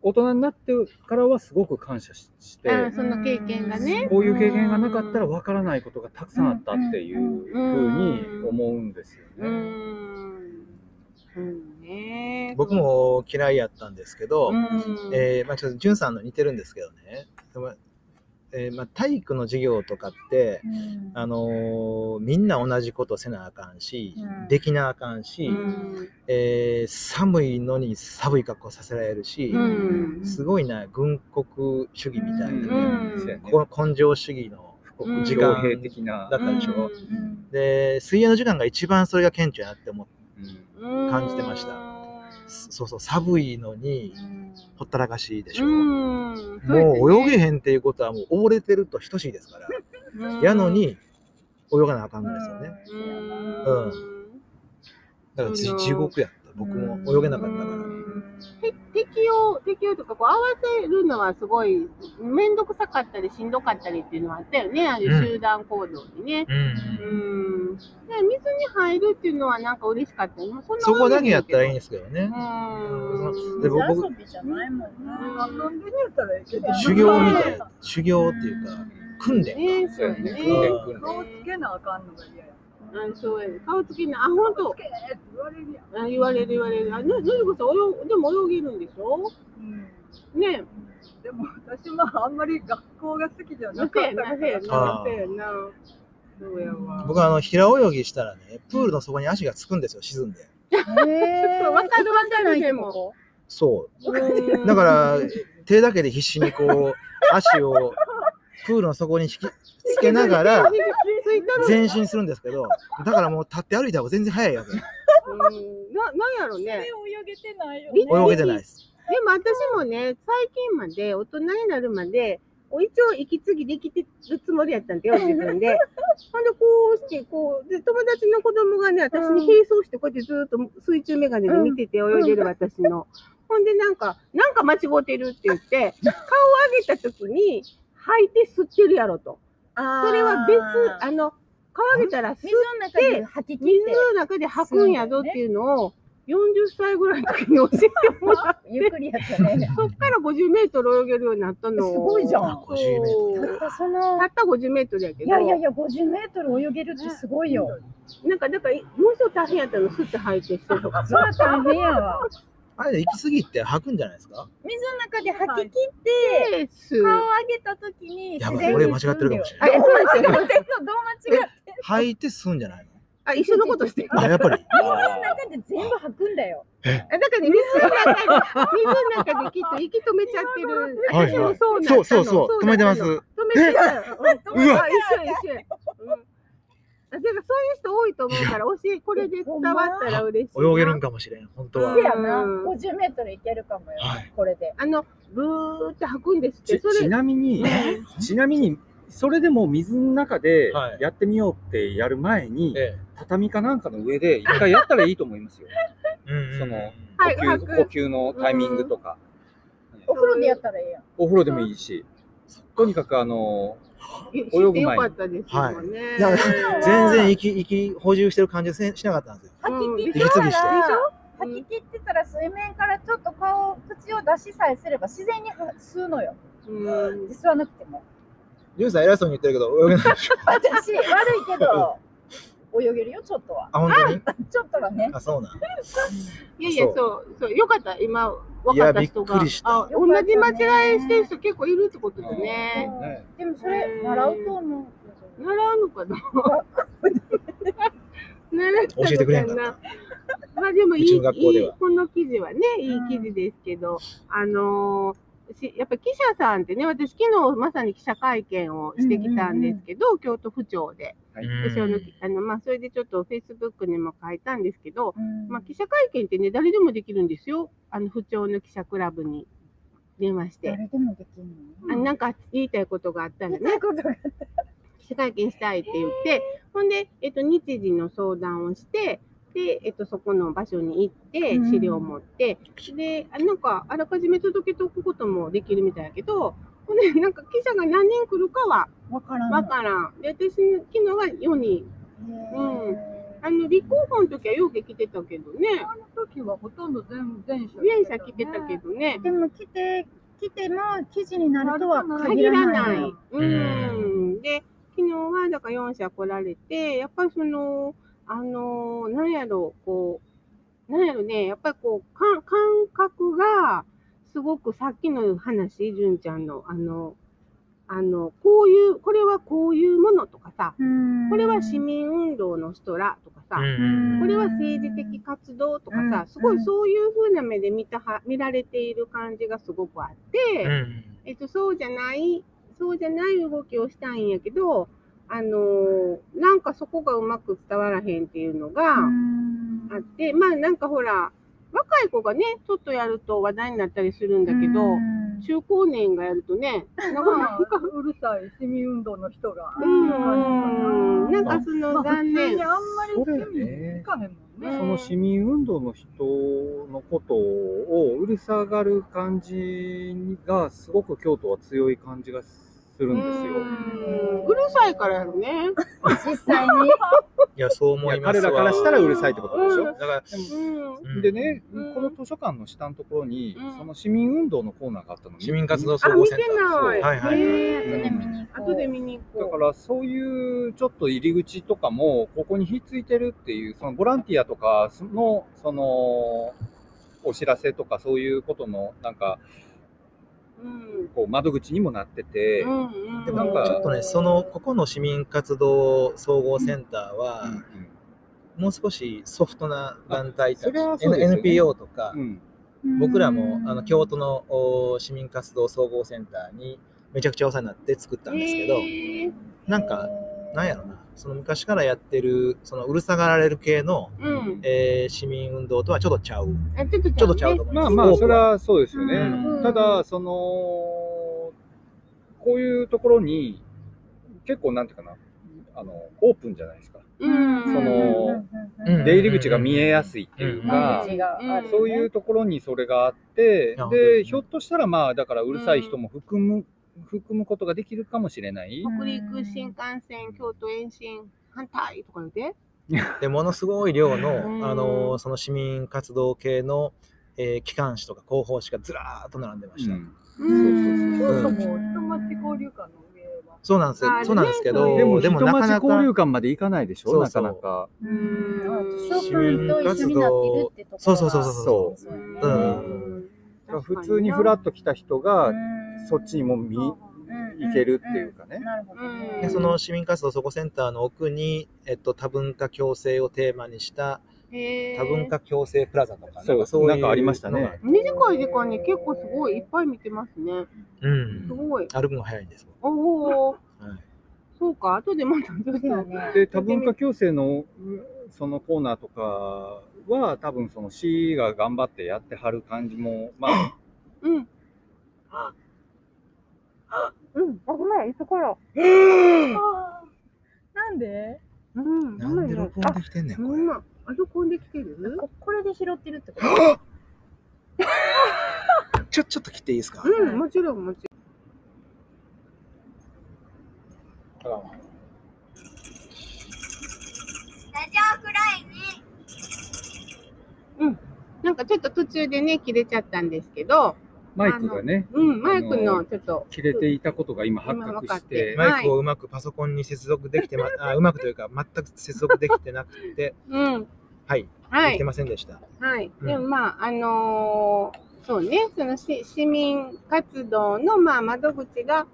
大人になってからはすごく感謝しして、あその経験がね。こういう経験がなかったらわからないことがたくさんあったっていうふうに思うんですようね。ん。うん。ね。僕も嫌いやったん。ですけど、うん、えーまあ、ちょっとん。さん。の似てるん。ですけどね、えーまあ、体育の授業とかって、あのーみんな同じことせなあかんし、うん。できなあかんし、うん。えー寒いのに寒い格好させられるし、うん。すごいな軍国主義みたいなね、根性主義のうん。時間だ。ったでしょ、うん。で水泳の時間が一番それが顕著やなって思ってうん感じてました。そうそう寒いのにほったらかしでしょ、うん。もう泳げへんっていうことはもう溺れてると等しいですから、うんやの、に泳がなあかんのですよね。うん。だから地獄やった。僕も泳げなかったから。て適用、適用とか、こう合わせるのはすごい、めんどくさかったり、しんどかったりっていうのはあったよね、ああいう集団行動にね。うんうん。で水のに入るっていうのはなんか嬉しかったよ。そんなそこだけやったらいいんでですけどね。うん。で僕水遊びじゃないもんな。遊んでみたらいいけど。修行みたいな。修行っていうか、訓練。ねそうやね。訓練訓練顔つけなあかんのが嫌や。あそうやね。顔つけな、あ、ほんと言われる言われる言われる。あ、の、のりこさん泳ぐ、でも泳げるんでしょ？うんねでも私もあんまり学校が好きじゃえ。なかったそうやな、や。なやな。そうやわ。僕はあの平泳ぎしたらね、プールの底に足がつくんですよ、沈んで。<laughs> かるわかるでも。そう。うんだから、手だけで必死にこう、足をプールの底に引きつけながら <laughs> 前進するんですけど、だからもう立って歩いた方が全然早いわけ。うんな、なんやろね。泳げてないよね泳げてないです。でも私もね、最近まで、大人になるまで、一応息継ぎできてるつもりやったんだよ、<laughs> 自分で。ほんで、こうして、こう、で、友達の子供がね、私に並走して、こうやってずっと水中メガネで見てて泳いでる私の。<laughs> ほんで、なんか、なんか間違ってるって言って、顔を上げた時に、吐いて吸ってるやろと。それは別、あの、顔上げたら吸っ水の中で水の中で吐くんやぞっていうのを、40歳ぐらいの時に教えてもらって。ゆっくりやったね。そっから50メートル泳げるようになったの。すごいじゃんそう50メーたったそのたった50メートルやけど。いやいやいや、50メートル泳げるってすごいよ。なんか、だから、もう一つ大変やったの、吸って吐いてしてとか。それは大変やわ。あれで行き過ぎて吐くんじゃないですか？水の中で吐き切って、です。顔を上げたときにやばい俺間違ってるかもしれないどう間違ってんのどう間違って吐いて吸うんじゃないの？あ、一緒のことしてる。あ、やっぱり。水の中で全部吐くんだよ。あだからね、水の中で、水の中できっと息止めちゃってる。はい私もそうそうそうそう、止めてます。止めてる。うわあ一緒一緒。うんだからそういう人多いと思うから、教え、これで伝わったら嬉しいな。泳げるんかもしれん、本当はせ。やな。うん50メートルいけるかもよはい。これで。あの、ブーって吐くんですって。ちそれちなみに、ちなみに、それでも水の中ではいやってみようってやる前に、え畳かなんかの上で一回やったらいいと思いますよ。え。<laughs> うんそのはい呼吸吐く呼吸のタイミングとか、お風呂でやったらいいやん。お風呂でもいいし、とにかくあの、知泳ぐ前にってよかったですよね。いや全然息、息補充してる感じせしなかったんですよ。吐き切って息継ぎしてたらでしょ？吐き切ってたら水面からちょっと顔、口を出しさえすれば自然に吸うのよ。うん吸わなくても。ジュンさん偉そうに言ってるけど、泳げないでしょ。<laughs> 私、悪いけど、泳げるよ、ちょっとは。あ、本当に？<laughs> ちょっとはね。あ、そうなん。<laughs> いやいや、そうそう、よかった、今、分かった人が。いやびっくりしたあ、同じ間違いしてる人結構いるってことだね。でもそれ、習うと思う。習うのかな？<laughs> 教えてくれへんかった。まあでもいい、この記事はね、いい記事ですけど、あのーしやっぱ記者さんってね、私昨日まさに記者会見をしてきたんですけど、京都府庁で。はい。私あのあのまあ、それでちょっとフェイスブックにも書いたんですけど、うん。まあ、記者会見ってね、誰でもできるんですよ。あの、府庁の記者クラブに電話して。誰でもできるの？あなんか言いたいことがあったんでね、記者会見したいって言って、ほんで、えっと、日時の相談をして、で、えっと、そこの場所に行って、うん資料を持って、で、あなんか、あらかじめ届けておくこともできるみたいやけど、ほんで、なんか記者が何人来るかはわからん。わからん。で、私、昨日は4人。うんあの、立候補の時はよく来てたけどね、あの時はほとんど全全社全社来てたけどね、でも来て、来ても記事になるとは限限ららなないい。。うん。で、昨日はだから4社来られて、やっぱりその、あの、なんやろう、こう、なんやろね、やっぱりこう、感感覚が、すごくさっきの話、純ちゃんの、あの、あの、こういう、これはこういうものとかさ、これは市民運動の人らとかさ、うん。これは政治的活動とかさ、うん。すごいそういう風な目で見たは見られている感じがすごくあって、うん。えっと、そうじゃない、そうじゃない動きをしたいんやけど、あのーなんかそこがうまく伝わらへんっていうのがあって、まあなんかほら、若い子がね、ちょっとやると話題になったりするんだけど、中高年がやるとね、なかなか、うるさい市民運動の人が。うん、なんかそまの残あ普通に念。あんまりかへんもんね。その市民運動の人のことをうるさがる感じがすごく京都は強い感じがすするんですよ。うんうるさいからやろね。実際に。いや、そう思いますわ。彼らからしたらうるさいってことでしょ？うんだから、うんうんでね、うんこの図書館の下のところに、うんその市民運動のコーナーがあったのに市民活動あ、総合センター。ない。はいはい後で見に行こう。だからそういうちょっと入り口とかもここにひっついてるっていうそのボランティアとかのそのお知らせとかそういうことのなんかうん。こう窓口にもなってて、うんうん。でもなんかちょっとね、その、ここの市民活動総合センターは、もう少しソフトな団体たち、あそれはそうですよね。NPO とか、うん。僕らもあの京都のお市民活動総合センターにめちゃくちゃお世話になって作ったんですけど、へー。なんか、なんやろな、その昔からやってる、そのうるさがられる系の、うん。えー市民運動とはちょっとちゃう。あちょっとちゃうと思います。まあまあそれはそうですよね、うん。ただそのこういうところに結構なんていうかなあのオープンじゃないですか。うん。そのうん。出入り口が見えやすいっていうか、そういうところにそれがあってでひょっとしたらまあだからうるさい人も含む、含むことができるかもしれない、北陸新幹線、京都延伸反対とか言って。<laughs> でものすごい量の、うん。あのその市民活動系の、えー機関誌とか広報誌がずらーっと並んでました。うん。うん。京都もうん人町交流館の上は。そうなんですよ。あ。そうなんですけあど、でもでもなかなか交流館まで行かないでしょ？そうそう。なかなか。う市館民活動。そうそうそうそうそう。そううん。うん。普通にフラッと来た人がそっちにも見行行けるっていうかねなるほどね。でその市民活動総合センターの奥に、えっと、多文化共生をテーマにした多文化共生プラザとか、そうなんかそういうなんかありましたね短い時間に結構すごいいっぱい見てますね。うんす。ごい。歩くの早いんです。おお。はいそうか、後でまたちょっと。そうやねで多文化共生のそのコーナーとかは多分その市が頑張ってやってはる感じもまあうん。うん、あ、ごめん、いつから。なんで？うん、なんで録音できてんねん、あ、これ。ほんま、あ、録音できてる？ここれで拾ってるってこと？<laughs> ちょ、ちょっと切っていいですか、うん、もちろん、もちろん。なんかちょっと途中でね、切れちゃったんですけど、マイクがねうん、マイクのちょっと。切れていたことが今発覚してマイクをうまくパソコンに接続できてま、<laughs> あうまくというか、全く接続できてなくて、うん、はい、はいできて。ませんでした。はい。うんでもまあ、あのーそうね、そのし市民活動のまあ窓口が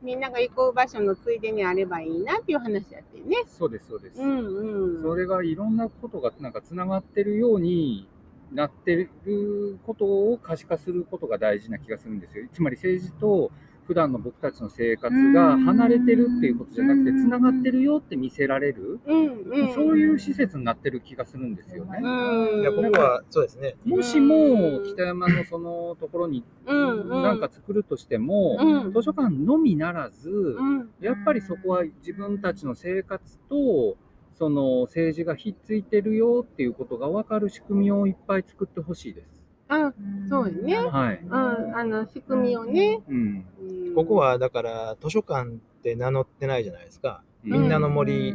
みんなが行く場所のついでにあればいいなっていう話やってね。そうですそうです、うんうん。それがいろんなことがなんかつながってるようになってることを可視化することが大事な気がするんですよ。つまり政治と普段の僕たちの生活が離れてるっていうことじゃなくてつながってるよって見せられる。そういう施設になってる気がするんですよね。うん。いや、僕は、そうですね。もしも北山のそのところに。何か作るとしても、うん図書館のみならず、うん。やっぱりそこは自分たちの生活とその政治がひっついてるよっていうことが分かる仕組みをいっぱい作ってほしいです。あ、そうよねはい。うん。あの、仕組みをね。うん。うんここ、は、だから、図書館って名乗ってないじゃないですか。みんなの森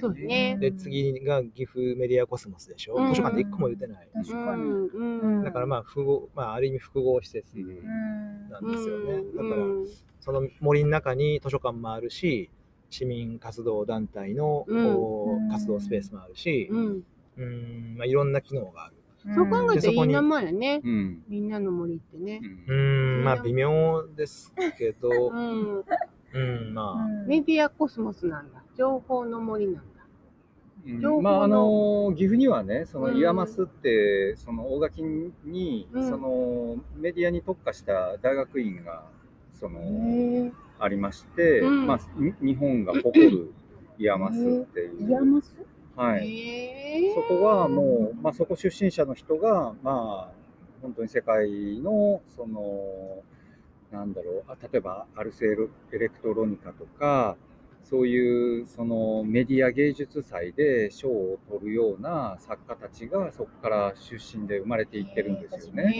そうね。で、次が岐阜メディアコスモスでしょ。うん図書館で一個も言ってない。確かに。だからまあ、複合、まあ、ある意味複合施設うんなんですよね。だから、うんその森の中に図書館もあるし、市民活動団体の、うん活動スペースもあるし、うん。うん、まあ、いろんな機能がある。そう考えたらいい名前やね。うん。みんなの森ってね。うーん、まあ微妙ですけど、うん。うん、まあ、メディアコスモスなんだ。情報の森なんだ。うん情報のまああの岐阜にはねそのうん IAMAS ってその大垣に、うんそのメディアに特化した大学院がそのありまして、うん。まあに日本が誇る IAMASっていう、 IAMAS？はい、へそこはもう、まあ、そこ出身者の人が、まあ、本当に世界の、その、なんだろう、あ例えばアルセエロエレクトロニカとか、そういうそのメディア芸術祭で賞を取るような作家たちがそこから出身で生まれていってるんですよえ。ね。で岐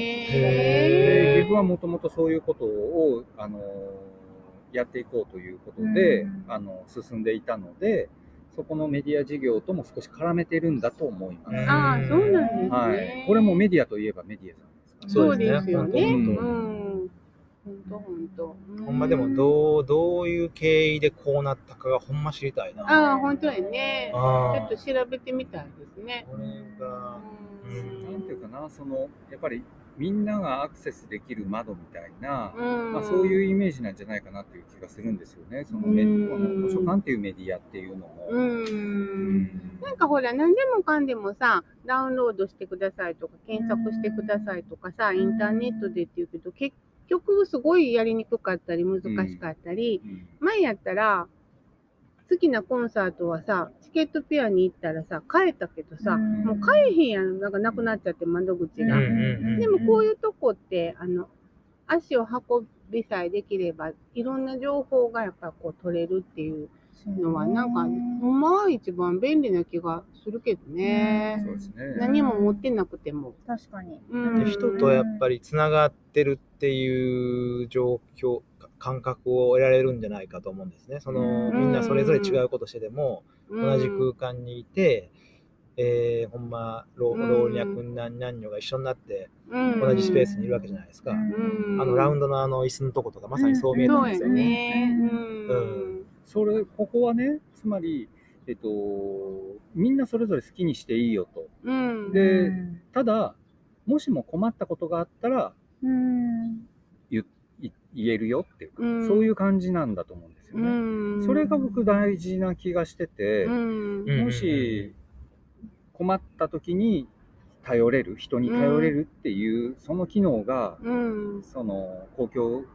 へ阜はもともとそういうことをあのやっていこうということで、うんあの進んでいたのでそこのメディア事業とも少し絡めてるんだと思います。うんああ、そうなんですね。はい、これもメディアといえばメディアさんですからそうですよね。ううんん。本当本当。ほんまでもどう、どういう経緯でこうなったかがほんま知りたいな。ああ、本当やね。ちあょっと調べてみたいですね。これが、うんなんていうかなそのやっぱりみんながアクセスできる窓みたいな、うん。まあ、そういうイメージなんじゃないかなっていう気がするんですよねそのメの図書館っていうメディアっていうのも。う。うんんなんかほら、何でもかんでもさ、ダウンロードしてくださいとか、検索してくださいとかさ、インターネットでって言うけど、結局すごいやりにくかったり、難しかったり、うん前やったら、好きなコンサートはさ、チケットペアに行ったらさ、買えたけどさ、うんもう買えへんやん、なんかなくなっちゃって窓口が。うんでもこういうとこって、あの、足を運びさえできれば、いろんな情報がやっぱこう取れるっていうのは、なんか、ほんまは一番便利な気がするけどね。そうですね。何も持ってなくても。確かに。うんで人とやっぱりつながってるっていう状況、か感覚を得られるんじゃないかと思うんですね。その、うん。みんなそれぞれ違うことしてでも、うん。同じ空間にいて、えーほんま老うん。老若男男女が一緒になってうん。同じスペースにいるわけじゃないですか、うん。あのラウンドのあの椅子のとことかまさにそう見えたんですよね、うん。それ、ここはね、つまり、えっと、みんなそれぞれ好きにしていいよと。うん。でただ、もしも困ったことがあったらうん。い言えるよっていうか、うんそういう感じなんだと思うんですようね。ん。それが僕大事な気がしてて、もし困った時に頼れる、人に頼れるっていう、その機能が、うん。その公共うん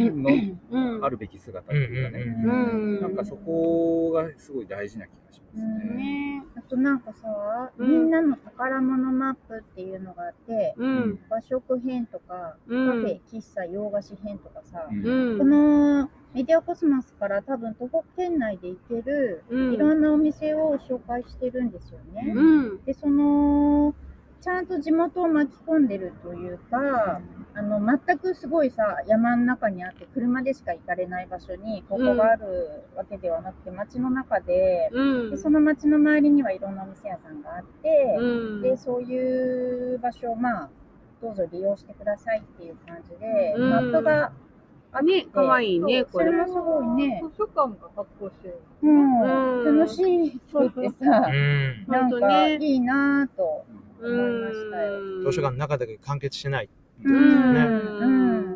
のうん。あるべき姿っていうかね、うんうん。なんかそこがすごい大事な気がしますね。ね。あとなんかさ、うんみんなの宝物マップっていうのがあって、うん。和食編とか、うんカフェ、喫茶、洋菓子編とかさ。このメディアコスモスから多分徒歩圏内で行ける、うんいろんなお店を紹介してるんですよね。うん。で、その、ちゃんと地元を巻き込んでるというか、あの、全くすごいさ、山の中にあって、車でしか行かれない場所に、ここがあるわけではなくて、街の中で、うん。でその街の周りにはいろんなお店屋さんがあって、うん。で、そういう場所を、まあ、どうぞ利用してくださいっていう感じで、うん。マップがあって、ね、かわいいね、これ。もすごいね、図書館が発行してる。うん。うん。楽しい。って <laughs> さ、うん。なんかいいなぁと。う思いましたよ。ん。図書館の中だけ完結してないうんねう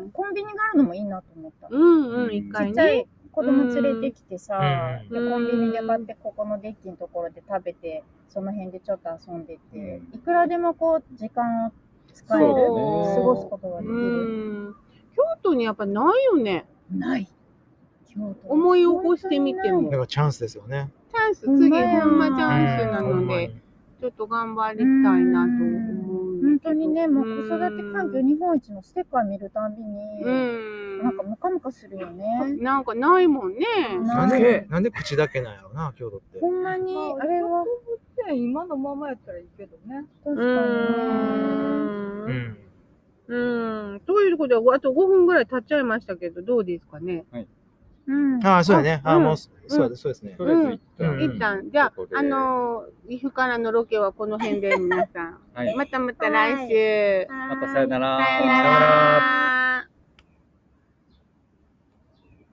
んコンビニがあるのもいいなと思った。うんうん、一ち回ね。子供連れてきてさ、うんでコンビニで買ってここのデッキのところで食べてその辺でちょっと遊んでて、うんいくらでもこう時間を使える過そうごすことができうる。ん。京都にやっぱないよね。ない。京都思い起こしてみてもだからチャンスですよねチャンス、次、ほんまチャンスなので、にちょっと頑張りたいなと思うん本当にね、もう子育て環境日本一のステッカー見るたんびに、うん。なんかムカムカするよね。なんかないもんね。なんでなんで口だけなんやろな京都ってほんまに、あれは、で今のままやったらいいけどね。う確かにね。ー。うんんうん。ということで、あと5分ぐらい経っちゃいましたけど、どうですかね？うん。ああそうやねあうんもうそうですそうですねとりあえず一旦、うん一旦、じゃあここ、であのー、岐阜からのロケはこの辺で <laughs> 皆さん。はい。またまた来週。またさよなら。さよなら。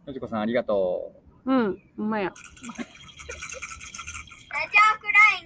のじこさんありがとう。うん、ほんまや。ラジオくらいに